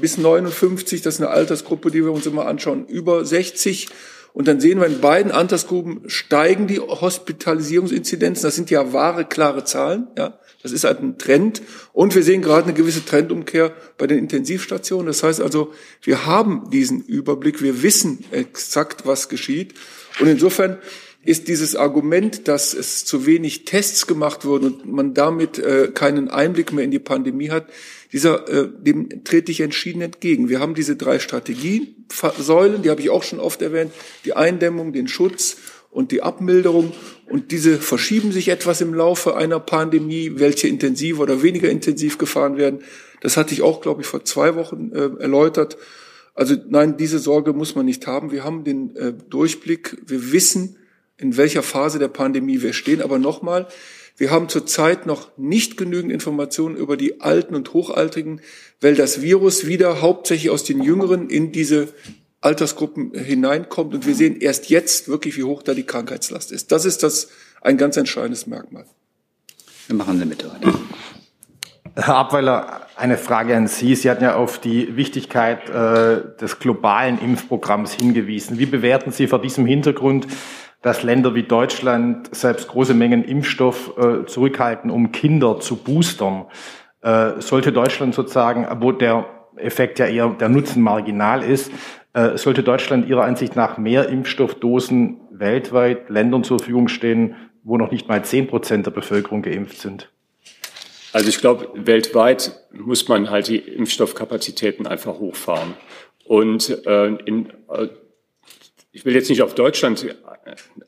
bis 59, das ist eine Altersgruppe, die wir uns immer anschauen, über 60. Und dann sehen wir in beiden Altersgruppen steigen die Hospitalisierungsinzidenzen. Das sind ja wahre, klare Zahlen. Ja. Das ist halt ein Trend. Und wir sehen gerade eine gewisse Trendumkehr bei den Intensivstationen. Das heißt also, wir haben diesen Überblick. Wir wissen exakt, was geschieht. Und insofern ist dieses Argument, dass es zu wenig Tests gemacht wurden und man damit äh, keinen Einblick mehr in die Pandemie hat, dieser, äh, dem trete ich entschieden entgegen. Wir haben diese drei Strategiesäulen, die habe ich auch schon oft erwähnt, die Eindämmung, den Schutz und die Abmilderung. Und diese verschieben sich etwas im Laufe einer Pandemie, welche intensiv oder weniger intensiv gefahren werden. Das hatte ich auch, glaube ich, vor zwei Wochen äh, erläutert. Also nein, diese Sorge muss man nicht haben. Wir haben den äh, Durchblick. Wir wissen, in welcher Phase der Pandemie wir stehen. Aber nochmal, wir haben zurzeit noch nicht genügend Informationen über die Alten und Hochaltrigen, weil das Virus wieder hauptsächlich aus den Jüngeren in diese Altersgruppen hineinkommt. Und wir sehen erst jetzt wirklich, wie hoch da die Krankheitslast ist. Das ist das ein ganz entscheidendes Merkmal. Wir machen Sie mit weiter. Herr Abweiler, eine Frage an Sie. Sie hatten ja auf die Wichtigkeit äh, des globalen Impfprogramms hingewiesen. Wie bewerten Sie vor diesem Hintergrund, dass Länder wie Deutschland selbst große Mengen Impfstoff äh, zurückhalten, um Kinder zu boostern? Äh, sollte Deutschland sozusagen, wo der Effekt ja eher der Nutzen marginal ist, äh, sollte Deutschland Ihrer Ansicht nach mehr Impfstoffdosen weltweit Ländern zur Verfügung stehen, wo noch nicht mal zehn Prozent der Bevölkerung geimpft sind? Also ich glaube, weltweit muss man halt die Impfstoffkapazitäten einfach hochfahren. Und äh, in, äh, ich will jetzt nicht auf Deutschland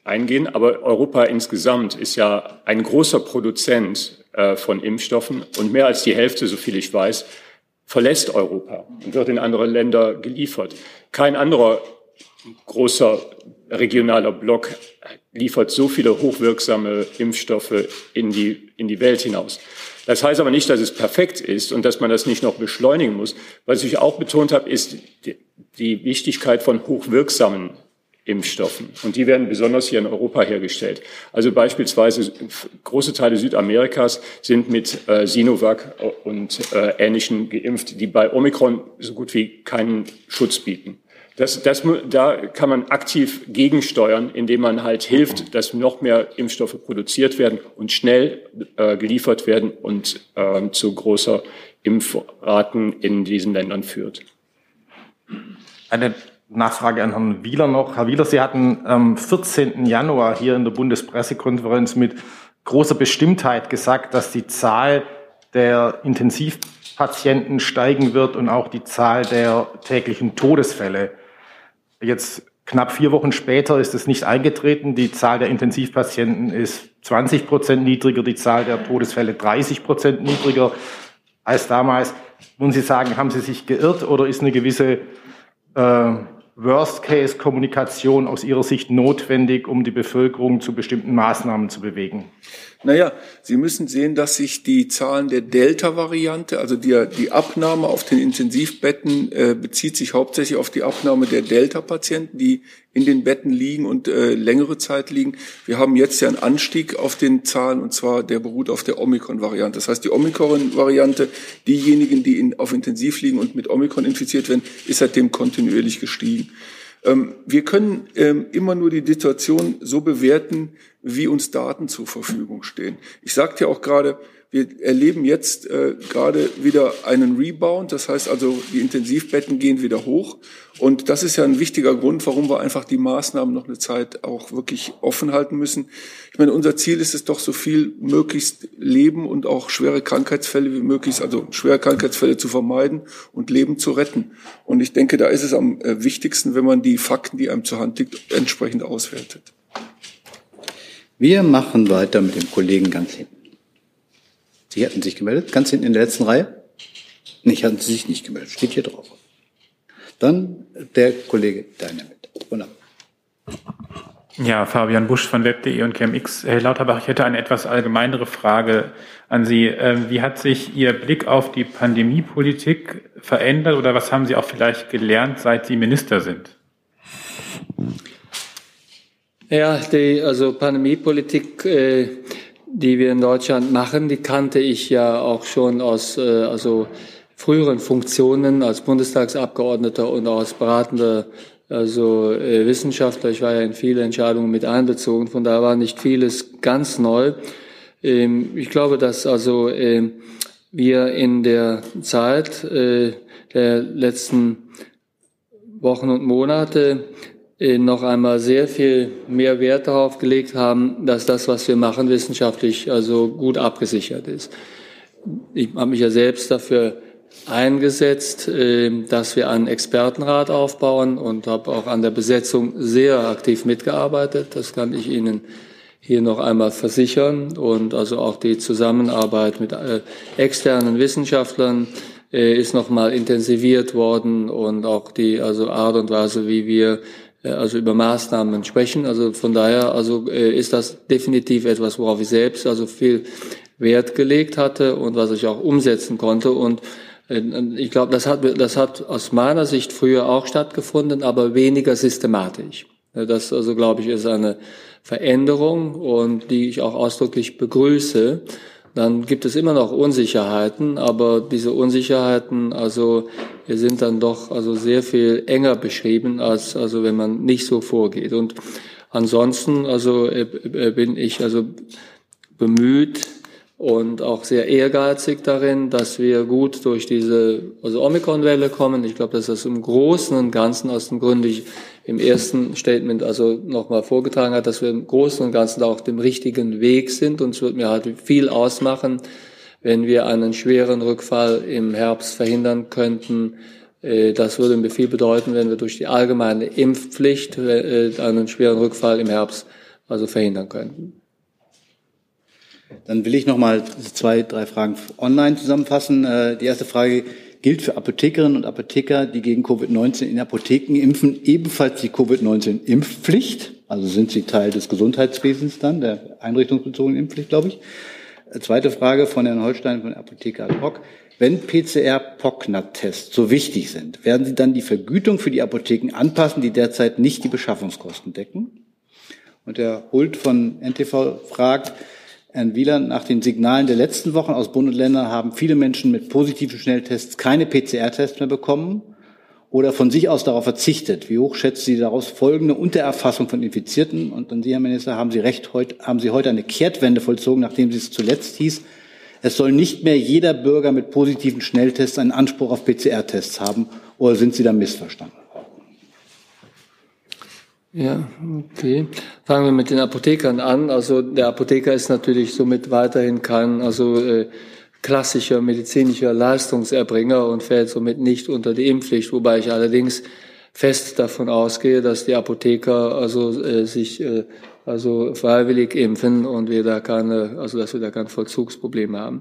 eingehen, aber Europa insgesamt ist ja ein großer Produzent äh, von Impfstoffen und mehr als die Hälfte, so viel ich weiß, verlässt Europa und wird in andere Länder geliefert. Kein anderer großer regionaler Block liefert so viele hochwirksame Impfstoffe in die, in die Welt hinaus. Das heißt aber nicht, dass es perfekt ist und dass man das nicht noch beschleunigen muss. Was ich auch betont habe, ist die Wichtigkeit von hochwirksamen Impfstoffen. Und die werden besonders hier in Europa hergestellt. Also beispielsweise große Teile Südamerikas sind mit äh, Sinovac und äh, Ähnlichen geimpft, die bei Omikron so gut wie keinen Schutz bieten. Das, das, da kann man aktiv gegensteuern, indem man halt hilft, dass noch mehr Impfstoffe produziert werden und schnell äh, geliefert werden und äh, zu großer Impfraten in diesen Ländern führt. Eine Nachfrage an Herrn Wieler noch. Herr Wieler, Sie hatten am 14. Januar hier in der Bundespressekonferenz mit großer Bestimmtheit gesagt, dass die Zahl der Intensivpatienten steigen wird und auch die Zahl der täglichen Todesfälle. Jetzt knapp vier Wochen später ist es nicht eingetreten. Die Zahl der Intensivpatienten ist 20 Prozent niedriger, die Zahl der Todesfälle 30 Prozent niedriger als damals. Nun Sie sagen, haben Sie sich geirrt oder ist eine gewisse äh, Worst-Case-Kommunikation aus Ihrer Sicht notwendig, um die Bevölkerung zu bestimmten Maßnahmen zu bewegen? Naja, Sie müssen sehen, dass sich die Zahlen der Delta-Variante, also die, die Abnahme auf den Intensivbetten, äh, bezieht sich hauptsächlich auf die Abnahme der Delta-Patienten, die in den Betten liegen und äh, längere Zeit liegen. Wir haben jetzt ja einen Anstieg auf den Zahlen und zwar der beruht auf der Omikron-Variante. Das heißt, die Omikron-Variante, diejenigen, die in, auf Intensiv liegen und mit Omikron infiziert werden, ist seitdem kontinuierlich gestiegen. Ähm, wir können ähm, immer nur die Situation so bewerten, wie uns Daten zur Verfügung stehen. Ich sagte ja auch gerade, wir erleben jetzt äh, gerade wieder einen Rebound. Das heißt also, die Intensivbetten gehen wieder hoch. Und das ist ja ein wichtiger Grund, warum wir einfach die Maßnahmen noch eine Zeit auch wirklich offen halten müssen. Ich meine, unser Ziel ist es doch, so viel möglichst Leben und auch schwere Krankheitsfälle wie möglich, also schwere Krankheitsfälle zu vermeiden und Leben zu retten. Und ich denke, da ist es am äh, wichtigsten, wenn man die Fakten, die einem zur Hand liegt, entsprechend auswertet. Wir machen weiter mit dem Kollegen ganz hinten. Sie hatten sich gemeldet, ganz hinten in der letzten Reihe? Nicht, hatten Sie sich nicht gemeldet, steht hier drauf. Dann der Kollege Dynamit. Wunderbar. Ja, Fabian Busch von web.de und ChemX. Herr Lauterbach, ich hätte eine etwas allgemeinere Frage an Sie. Ähm, wie hat sich Ihr Blick auf die Pandemiepolitik verändert oder was haben Sie auch vielleicht gelernt, seit Sie Minister sind? Ja, die also Pandemiepolitik äh, die wir in Deutschland machen, die kannte ich ja auch schon aus äh, also früheren Funktionen als Bundestagsabgeordneter und als beratender also äh, Wissenschaftler. Ich war ja in viele Entscheidungen mit einbezogen, von daher war nicht vieles ganz neu. Ähm, ich glaube, dass also äh, wir in der Zeit äh, der letzten Wochen und Monate noch einmal sehr viel mehr Wert darauf gelegt haben, dass das, was wir machen, wissenschaftlich also gut abgesichert ist. Ich habe mich ja selbst dafür eingesetzt, äh, dass wir einen Expertenrat aufbauen und habe auch an der Besetzung sehr aktiv mitgearbeitet. Das kann ich Ihnen hier noch einmal versichern und also auch die Zusammenarbeit mit äh, externen Wissenschaftlern ist noch mal intensiviert worden und auch die also Art und Weise, wie wir äh, also über Maßnahmen sprechen. Also von daher also äh, ist das definitiv etwas, worauf ich selbst also viel Wert gelegt hatte und was ich auch umsetzen konnte. Und äh, ich glaube, das hat, das hat aus meiner Sicht früher auch stattgefunden, aber weniger systematisch. Das also, glaube ich, ist eine Veränderung und die ich auch ausdrücklich begrüße dann gibt es immer noch Unsicherheiten, aber diese Unsicherheiten also sind dann doch also sehr viel enger beschrieben als also wenn man nicht so vorgeht. Und ansonsten also äh, äh, bin ich also bemüht und auch sehr ehrgeizig darin, dass wir gut durch diese also Omikron-Welle kommen. Ich glaube, dass das im Großen und Ganzen aus dem Grund, ich im ersten Statement also nochmal vorgetragen hat, dass wir im Großen und Ganzen auch dem richtigen Weg sind. Und es wird mir halt viel ausmachen, wenn wir einen schweren Rückfall im Herbst verhindern könnten. Äh, das würde mir viel bedeuten, wenn wir durch die allgemeine Impfpflicht äh, einen schweren Rückfall im Herbst also verhindern könnten. Dann will ich noch mal zwei, drei Fragen online zusammenfassen. Äh, die erste Frage gilt für Apothekerinnen und Apotheker, die gegen Covid-19 in Apotheken impfen, ebenfalls die Covid-19-Impfpflicht. Also sind sie Teil des Gesundheitswesens dann, der einrichtungsbezogenen Impfpflicht, glaube ich. Äh, zweite Frage von Herrn Holstein von Apotheker ad hoc. Wenn PCR-POCNAT-Tests so wichtig sind, werden Sie dann die Vergütung für die Apotheken anpassen, die derzeit nicht die Beschaffungskosten decken? Und Herr Hult von NTV fragt, Herrn Wieland, nach den Signalen der letzten Wochen aus Bund und Ländern haben viele Menschen mit positiven Schnelltests keine PCR-Tests mehr bekommen. oder von sich aus darauf verzichtet? Wie hoch schätzt Sie daraus folgende Untererfassung von Infizierten? Und an Sie, Herr Minister, haben Sie recht, heute, haben Sie heute eine Kehrtwende vollzogen, nachdem es zuletzt hieß, es soll nicht mehr jeder Bürger mit positiven Schnelltests einen Anspruch auf PCR-Tests haben, oder sind Sie da missverstanden? Ja, okay. Fangen wir mit den Apothekern an. Also der Apotheker ist natürlich somit weiterhin kein also äh, klassischer medizinischer Leistungserbringer und fällt somit nicht unter die Impfpflicht, wobei ich allerdings fest davon ausgehe, dass die Apotheker also äh, sich äh, also freiwillig impfen und wir da keine, also dass wir da kein Vollzugsproblem haben.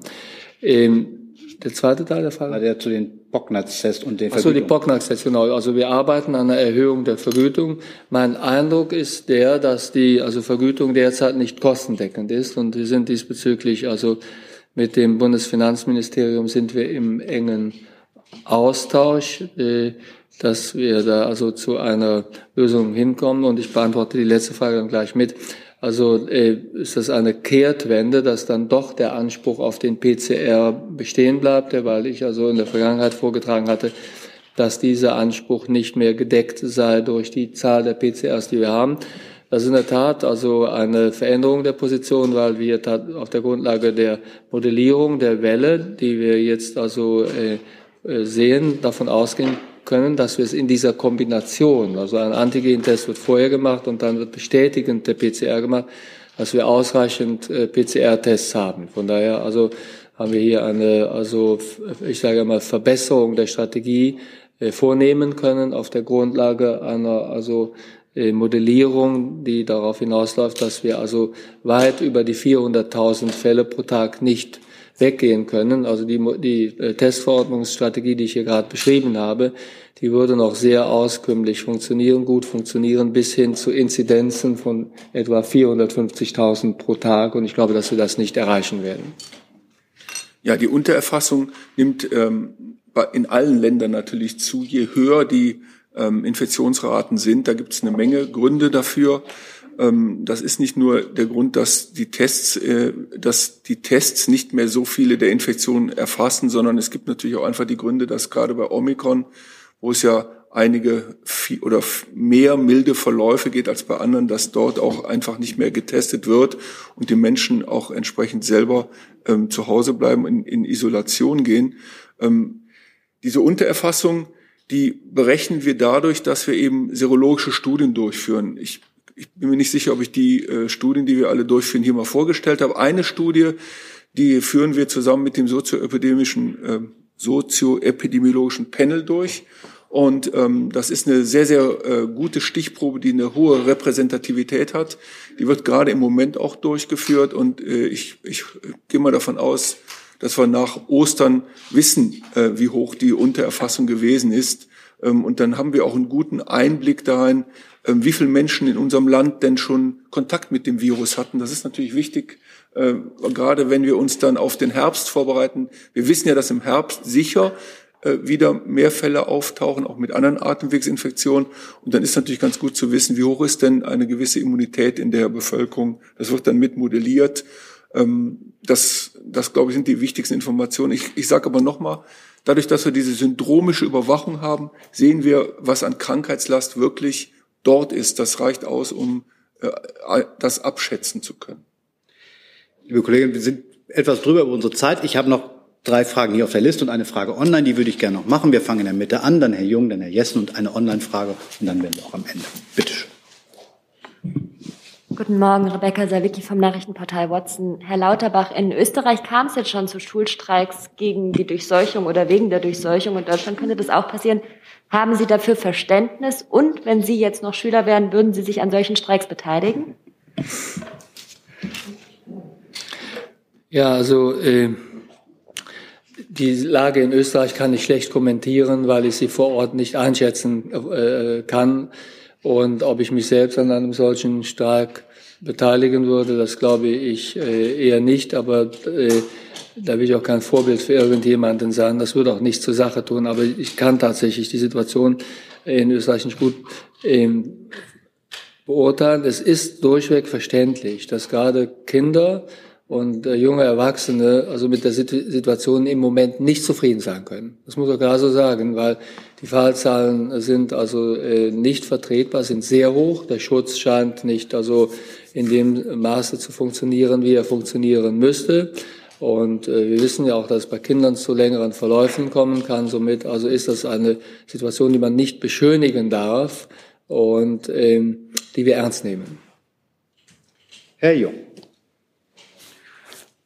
Ähm, der zweite Teil der Frage? War der zu den Bocknatz-Test und den Achso, die Bocknatz-Test, genau. Also wir arbeiten an einer Erhöhung der Vergütung. Mein Eindruck ist der, dass die also Vergütung derzeit nicht kostendeckend ist und wir sind diesbezüglich also mit dem Bundesfinanzministerium sind wir im engen Austausch, äh, dass wir da also zu einer Lösung hinkommen. Und ich beantworte die letzte Frage dann gleich mit. Also äh, ist das eine Kehrtwende, dass dann doch der Anspruch auf den PCR bestehen bleibt, weil ich also in der Vergangenheit vorgetragen hatte, dass dieser Anspruch nicht mehr gedeckt sei durch die Zahl der PCRs, die wir haben. Das ist in der Tat also eine Veränderung der Position, weil wir auf der Grundlage der Modellierung der Welle, die wir jetzt also äh, äh sehen, davon ausgehen können, dass wir es in dieser Kombination, also ein Antigen-Test wird vorher gemacht und dann wird bestätigend der PCR gemacht, dass wir ausreichend äh, PCR-Tests haben. Von daher also haben wir hier eine, also ich sage mal Verbesserung der Strategie äh, vornehmen können auf der Grundlage einer also äh, Modellierung, die darauf hinausläuft, dass wir also weit über die 400.000 Fälle pro Tag nicht weggehen können. Also die, die äh, Testverordnungsstrategie, die ich hier gerade beschrieben habe, die würde noch sehr auskömmlich funktionieren, gut funktionieren, bis hin zu Inzidenzen von etwa 450.000 pro Tag. Und ich glaube, dass wir das nicht erreichen werden. Ja, die Untererfassung nimmt ähm, in allen Ländern natürlich zu. Je höher die ähm, Infektionsraten sind, da gibt es eine Menge Gründe dafür. Ähm, das ist nicht nur der Grund, dass die Tests, äh, dass die Tests nicht mehr so viele der Infektionen erfassen, sondern es gibt natürlich auch einfach die Gründe, dass gerade bei Omikron, wo es ja einige oder mehr milde Verläufe geht als bei anderen, dass dort auch einfach nicht mehr getestet wird und die Menschen auch entsprechend selber ähm, zu Hause bleiben, in, in Isolation gehen. Ähm, diese Untererfassung, die berechnen wir dadurch, dass wir eben serologische Studien durchführen. Ich ich bin mir nicht sicher, ob ich die äh, Studien, die wir alle durchführen, hier mal vorgestellt habe. Eine Studie, die führen wir zusammen mit dem sozioepidemischen, äh, sozioepidemiologischen Panel durch. Und ähm, das ist eine sehr, sehr äh, gute Stichprobe, die eine hohe Repräsentativität hat. Die wird gerade im Moment auch durchgeführt und äh, ich, ich gehe mal davon aus, dass wir nach Ostern wissen, äh, wie hoch die Untererfassung gewesen ist. Ähm, und dann haben wir auch einen guten Einblick dahin, wie viele Menschen in unserem Land denn schon Kontakt mit dem Virus hatten. Das ist natürlich wichtig, äh, gerade wenn wir uns dann auf den Herbst vorbereiten. Wir wissen ja, dass im Herbst sicher äh, wieder mehr Fälle auftauchen, auch mit anderen Atemwegsinfektionen. Und dann ist natürlich ganz gut zu wissen, wie hoch ist denn eine gewisse Immunität in der Bevölkerung. Das wird dann mit modelliert. Ähm, das, das glaube ich, sind die wichtigsten Informationen. Ich, ich sage aber nochmal, dadurch, dass wir diese syndromische Überwachung haben, sehen wir, was an Krankheitslast wirklich dort ist. Das reicht aus, um äh, das abschätzen zu können. Liebe Kollegen, wir sind etwas drüber über unsere Zeit. Ich habe noch drei Fragen hier auf der Liste und eine Frage online, die würde ich gerne noch machen. Wir fangen in der Mitte an, dann Herr Jung, dann Herr Jessen und eine Online-Frage und dann werden wir auch am Ende. Bitte schön. Guten Morgen, Rebecca Sawicki vom Nachrichtenportal Watson. Herr Lauterbach, in Österreich kam es jetzt schon zu Schulstreiks gegen die Durchseuchung oder wegen der Durchseuchung. In Deutschland könnte das auch passieren. Haben Sie dafür Verständnis? Und wenn Sie jetzt noch Schüler wären, würden Sie sich an solchen Streiks beteiligen? Ja, also äh, die Lage in Österreich kann ich schlecht kommentieren, weil ich sie vor Ort nicht einschätzen äh, kann. Und ob ich mich selbst an einem solchen Streik beteiligen würde, das glaube ich äh, eher nicht. Aber äh, da will ich auch kein Vorbild für irgendjemanden sein. Das würde auch nichts zur Sache tun. Aber ich kann tatsächlich die Situation in Österreich nicht gut ähm, beurteilen. Es ist durchweg verständlich, dass gerade Kinder und äh, junge Erwachsene also mit der Situation im Moment nicht zufrieden sein können. Das muss man klar so sagen, weil die Fallzahlen sind also äh, nicht vertretbar, sind sehr hoch. Der Schutz scheint nicht also in dem Maße zu funktionieren, wie er funktionieren müsste. Und äh, wir wissen ja auch, dass es bei Kindern zu längeren Verläufen kommen kann. Somit also ist das eine Situation, die man nicht beschönigen darf und ähm, die wir ernst nehmen. Herr Jung.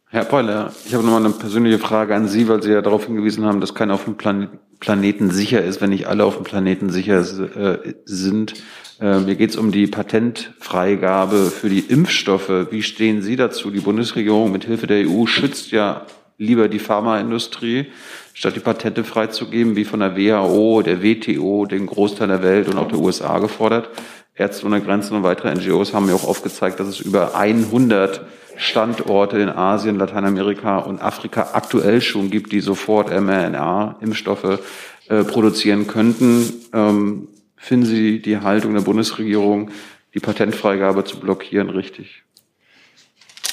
Herr Peuler, ich habe nochmal eine persönliche Frage an Sie, weil Sie ja darauf hingewiesen haben, dass keiner auf dem Plan Planeten sicher ist, wenn nicht alle auf dem Planeten sicher äh, sind. Äh, mir geht es um die Patentfreigabe für die Impfstoffe. Wie stehen Sie dazu? Die Bundesregierung mit Hilfe der EU schützt ja lieber die Pharmaindustrie, statt die Patente freizugeben, wie von der WHO, der WTO, den Großteil der Welt und auch der USA gefordert. Ärzte ohne Grenzen und weitere NGOs haben mir auch aufgezeigt, dass es über 100 Standorte in Asien, Lateinamerika und Afrika aktuell schon gibt, die sofort mRNA-Impfstoffe äh, produzieren könnten. Ähm, finden Sie die Haltung der Bundesregierung, die Patentfreigabe zu blockieren, richtig?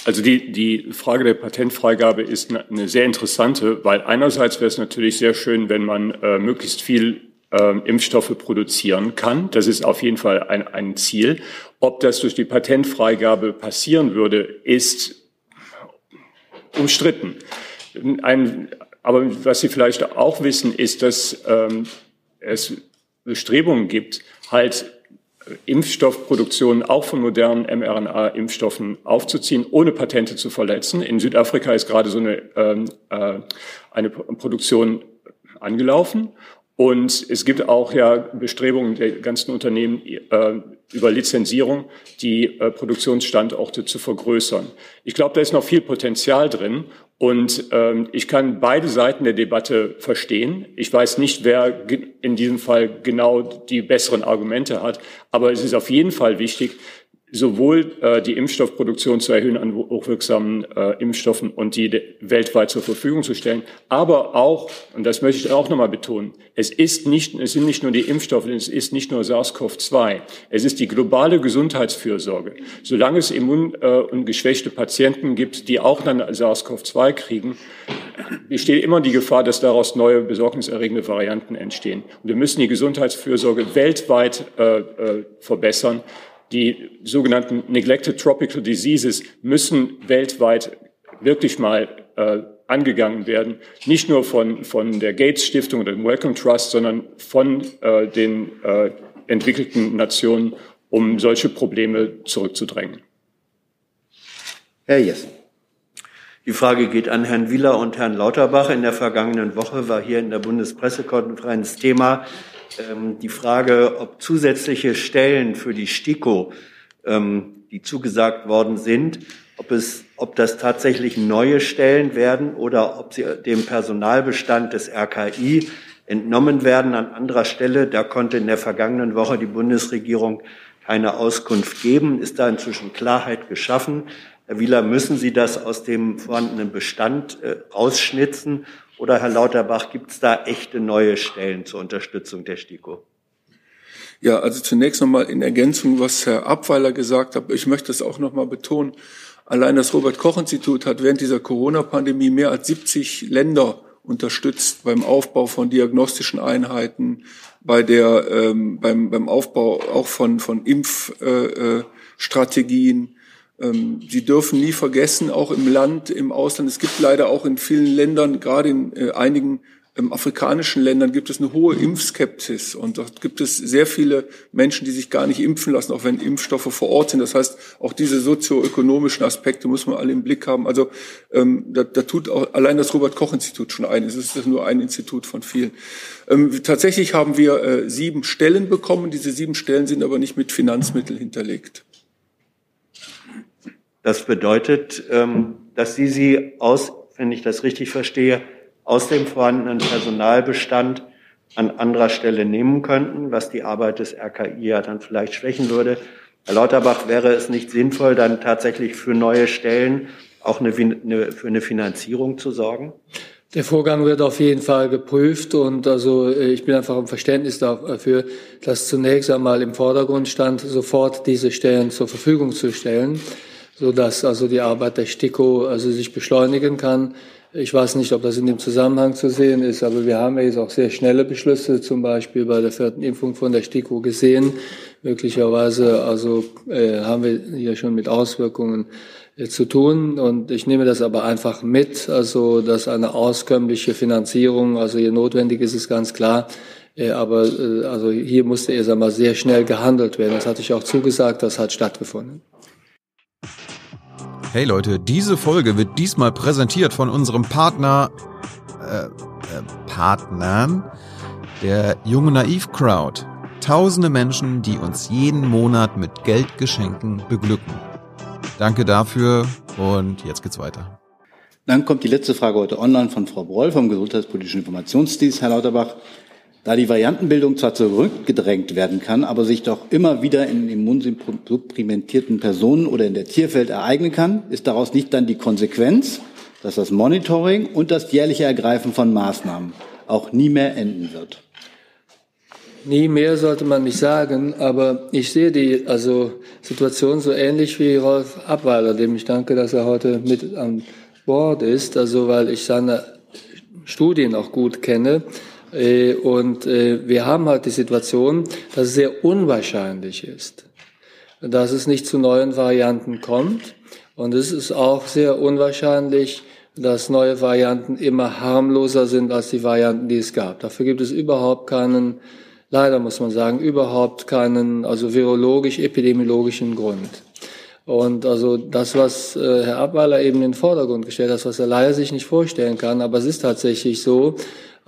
Also die, die Frage der Patentfreigabe ist eine sehr interessante, weil einerseits wäre es natürlich sehr schön, wenn man äh, möglichst viel äh, Impfstoffe produzieren kann. Das ist auf jeden Fall ein, ein Ziel. Ob das durch die Patentfreigabe passieren würde, ist umstritten. Ein, aber was Sie vielleicht auch wissen, ist, dass ähm, es Bestrebungen gibt, halt Impfstoffproduktion auch von modernen mRNA-Impfstoffen aufzuziehen, ohne Patente zu verletzen. In Südafrika ist gerade so eine, ähm, äh, eine Produktion angelaufen. Und es gibt auch ja Bestrebungen der ganzen Unternehmen äh, über Lizenzierung, die äh, Produktionsstandorte zu vergrößern. Ich glaube, da ist noch viel Potenzial drin. Und ähm, ich kann beide Seiten der Debatte verstehen. Ich weiß nicht, wer in diesem Fall genau die besseren Argumente hat. Aber es ist auf jeden Fall wichtig, sowohl äh, die Impfstoffproduktion zu erhöhen an hochwirksamen äh, Impfstoffen und die weltweit zur Verfügung zu stellen, aber auch, und das möchte ich auch nochmal betonen, es ist nicht, es sind nicht nur die Impfstoffe, es ist nicht nur SARS-CoV-2, es ist die globale Gesundheitsfürsorge. Solange es immun- äh, und geschwächte Patienten gibt, die auch dann SARS-CoV-2 kriegen, besteht immer die Gefahr, dass daraus neue besorgniserregende Varianten entstehen. Und wir müssen die Gesundheitsfürsorge weltweit äh, äh, verbessern. Die sogenannten Neglected Tropical Diseases müssen weltweit wirklich mal äh, angegangen werden, nicht nur von, von der Gates Stiftung oder dem Wellcome Trust, sondern von äh, den äh, entwickelten Nationen, um solche Probleme zurückzudrängen. Herr Jessen. Die Frage geht an Herrn Wieler und Herrn Lauterbach. In der vergangenen Woche war hier in der Bundespressekonferenz Thema die Frage, ob zusätzliche Stellen für die STIKO, ähm, die zugesagt worden sind, ob, es, ob das tatsächlich neue Stellen werden oder ob sie dem Personalbestand des RKI entnommen werden an anderer Stelle. Da konnte in der vergangenen Woche die Bundesregierung keine Auskunft geben. Ist da inzwischen Klarheit geschaffen? Herr Wieler, müssen Sie das aus dem vorhandenen Bestand äh, rausschnitzen oder Herr Lauterbach, gibt es da echte neue Stellen zur Unterstützung der STIKO? Ja, also zunächst nochmal in Ergänzung, was Herr Abweiler gesagt hat. Ich möchte es auch nochmal betonen. Allein das Robert-Koch-Institut hat während dieser Corona-Pandemie mehr als 70 Länder unterstützt beim Aufbau von diagnostischen Einheiten, bei der, ähm, beim, beim Aufbau auch von, von Impfstrategien. Äh, ähm, Sie dürfen nie vergessen, auch im Land, im Ausland, es gibt leider auch in vielen Ländern, gerade in äh, einigen ähm, afrikanischen Ländern gibt es eine hohe Impfskepsis und dort gibt es sehr viele Menschen, die sich gar nicht impfen lassen, auch wenn Impfstoffe vor Ort sind. Das heißt, auch diese sozioökonomischen Aspekte muss man alle im Blick haben. Also ähm, da, da tut auch allein das Robert-Koch-Institut schon eines. Es ist nur ein Institut von vielen. Ähm, tatsächlich haben wir äh, sieben Stellen bekommen. Diese sieben Stellen sind aber nicht mit Finanzmitteln hinterlegt. Das bedeutet, ähm, dass Sie sie aus, wenn ich das richtig verstehe, aus dem vorhandenen Personalbestand an anderer Stelle nehmen könnten, was die Arbeit des RKI ja dann vielleicht schwächen würde. Herr Lauterbach, wäre es nicht sinnvoll, dann tatsächlich für neue Stellen auch eine, eine, für eine Finanzierung zu sorgen? Der Vorgang wird auf jeden Fall geprüft und also äh, ich bin einfach im Verständnis dafür, dass zunächst einmal im Vordergrund stand, sofort diese Stellen zur Verfügung zu stellen sodass also die Arbeit der STIKO also sich beschleunigen kann. Ich weiß nicht, ob das in dem Zusammenhang zu sehen ist, aber wir haben ja jetzt auch sehr schnelle Beschlüsse, zum Beispiel bei der vierten Impfung von der STIKO gesehen. Möglicherweise also äh, haben wir hier schon mit Auswirkungen äh, zu tun. Und ich nehme das aber einfach mit, also dass eine auskömmliche Finanzierung, also hier notwendig ist, ist ganz klar. Äh, aber äh, also hier musste erst einmal sehr schnell gehandelt werden. Das hatte ich auch zugesagt, das hat stattgefunden. Hey Leute, diese Folge wird diesmal präsentiert von unserem Partner, äh, äh, Partnern, der Junge Naiv Crowd. Tausende Menschen, die uns jeden Monat mit Geldgeschenken beglücken. Danke dafür und jetzt geht's weiter. Dann kommt die letzte Frage heute online von Frau Broll vom Gesundheitspolitischen Informationsdienst, Herr Lauterbach. Da die Variantenbildung zwar zurückgedrängt werden kann, aber sich doch immer wieder in immunsupprimentierten Personen oder in der Tierwelt ereignen kann, ist daraus nicht dann die Konsequenz, dass das Monitoring und das jährliche Ergreifen von Maßnahmen auch nie mehr enden wird. Nie mehr sollte man nicht sagen, aber ich sehe die also Situation so ähnlich wie Rolf Abweiler, dem ich danke, dass er heute mit an Bord ist, also weil ich seine Studien auch gut kenne. Äh, und äh, wir haben halt die Situation, dass es sehr unwahrscheinlich ist, dass es nicht zu neuen Varianten kommt. Und es ist auch sehr unwahrscheinlich, dass neue Varianten immer harmloser sind als die Varianten, die es gab. Dafür gibt es überhaupt keinen leider muss man sagen, überhaupt keinen, also virologisch-epidemiologischen Grund. Und also das, was äh, Herr Abweiler eben in den Vordergrund gestellt hat, was er leider sich nicht vorstellen kann, aber es ist tatsächlich so,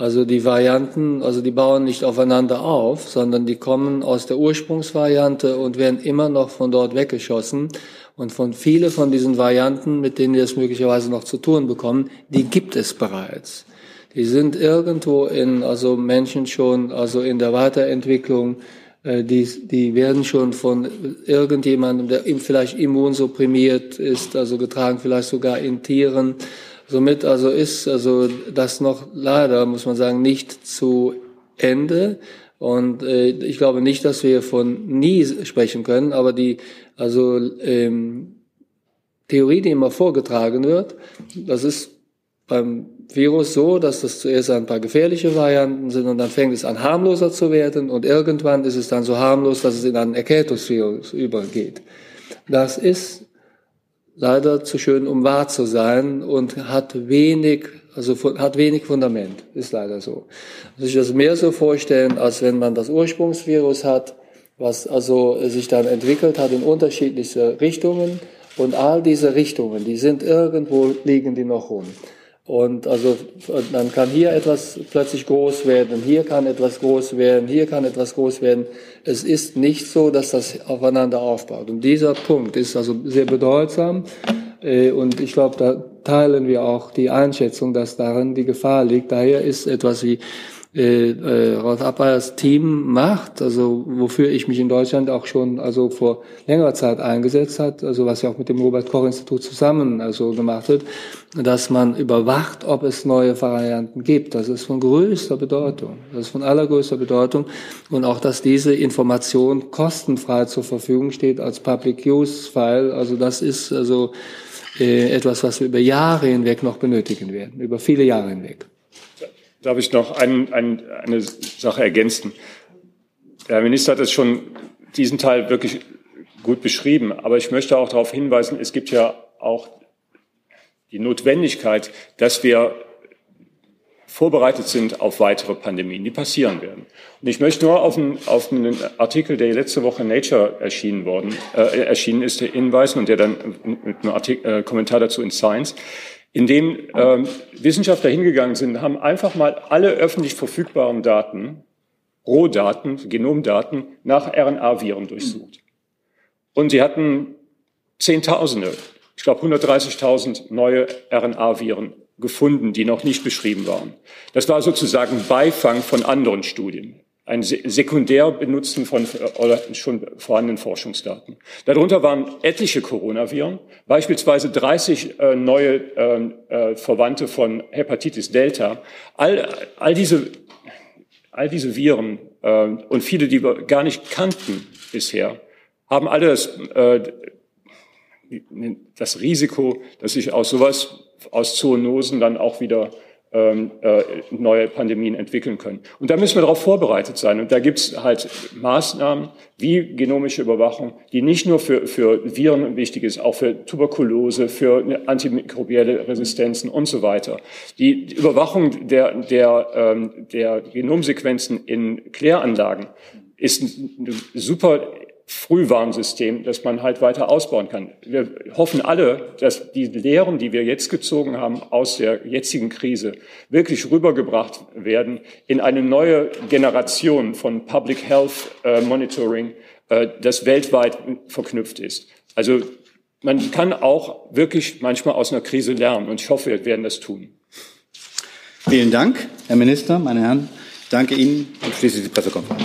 also die Varianten, also die bauen nicht aufeinander auf, sondern die kommen aus der Ursprungsvariante und werden immer noch von dort weggeschossen. Und von viele von diesen Varianten, mit denen wir es möglicherweise noch zu tun bekommen, die gibt es bereits. Die sind irgendwo in, also Menschen schon, also in der Weiterentwicklung, äh, die, die werden schon von irgendjemandem, der vielleicht immunsupprimiert ist, also getragen, vielleicht sogar in Tieren. Somit also ist also das noch leider, muss man sagen, nicht zu Ende. Und äh, ich glaube nicht, dass wir von nie sprechen können, aber die also ähm, Theorie, die immer vorgetragen wird, das ist beim Virus so, dass das zuerst ein paar gefährliche Varianten sind und dann fängt es an harmloser zu werden und irgendwann ist es dann so harmlos, dass es in einen Erkältungsvirus übergeht. Das ist leider zu schön, um wahr zu sein und hat wenig, also hat wenig Fundament, ist leider so. Also ich das mehr so vorstellen, als wenn man das Ursprungsvirus hat, was also sich dann entwickelt hat in unterschiedliche Richtungen und all diese Richtungen, die sind irgendwo liegen die noch rum. Und also dann kann hier etwas plötzlich groß werden, hier kann etwas groß werden, hier kann etwas groß werden. Es ist nicht so, dass das aufeinander aufbaut. Und dieser Punkt ist also sehr bedeutsam. Äh, und ich glaube, da teilen wir auch die Einschätzung, dass darin die Gefahr liegt. Daher ist etwas wie äh, äh, Rolf Appeyers Team macht, also wofür ich mich in Deutschland auch schon also vor längerer Zeit eingesetzt hat, also was ja auch mit dem Robert Koch Institut zusammen also gemacht wird, dass man überwacht, ob es neue Varianten gibt. Das ist von größter Bedeutung. Das ist von allergrößter Bedeutung und auch, dass diese Information kostenfrei zur Verfügung steht als Public Use File. Also das ist also äh, etwas, was wir über Jahre hinweg noch benötigen werden, über viele Jahre hinweg. Darf ich noch ein, ein, eine Sache ergänzen? Der Herr Minister hat es schon diesen Teil wirklich gut beschrieben, aber ich möchte auch darauf hinweisen, es gibt ja auch die Notwendigkeit, dass wir vorbereitet sind auf weitere Pandemien, die passieren werden. Und ich möchte nur auf einen, auf einen Artikel, der letzte Woche in Nature erschienen, worden, äh, erschienen ist, hinweisen und der dann mit einem Artikel, äh, Kommentar dazu in Science in dem ähm, Wissenschaftler hingegangen sind, haben einfach mal alle öffentlich verfügbaren Daten, Rohdaten, Genomdaten nach RNA-Viren durchsucht. Und sie hatten Zehntausende, ich glaube 130.000 neue RNA-Viren gefunden, die noch nicht beschrieben waren. Das war sozusagen Beifang von anderen Studien ein sekundär benutzen von schon vorhandenen Forschungsdaten. Darunter waren etliche Coronaviren, beispielsweise 30 äh, neue ähm, äh, Verwandte von Hepatitis Delta. All, all diese all diese Viren äh, und viele, die wir gar nicht kannten bisher, haben alle das, äh, das Risiko, dass sich aus sowas, aus Zoonosen dann auch wieder neue Pandemien entwickeln können. Und da müssen wir darauf vorbereitet sein. Und da gibt es halt Maßnahmen wie genomische Überwachung, die nicht nur für, für Viren wichtig ist, auch für Tuberkulose, für antimikrobielle Resistenzen und so weiter. Die Überwachung der, der, ähm, der Genomsequenzen in Kläranlagen ist ein super Frühwarnsystem, das man halt weiter ausbauen kann. Wir hoffen alle, dass die Lehren, die wir jetzt gezogen haben aus der jetzigen Krise, wirklich rübergebracht werden in eine neue Generation von Public Health äh, Monitoring, äh, das weltweit verknüpft ist. Also man kann auch wirklich manchmal aus einer Krise lernen und ich hoffe, wir werden das tun. Vielen Dank, Herr Minister, meine Herren. Danke Ihnen und schließe die Pressekonferenz.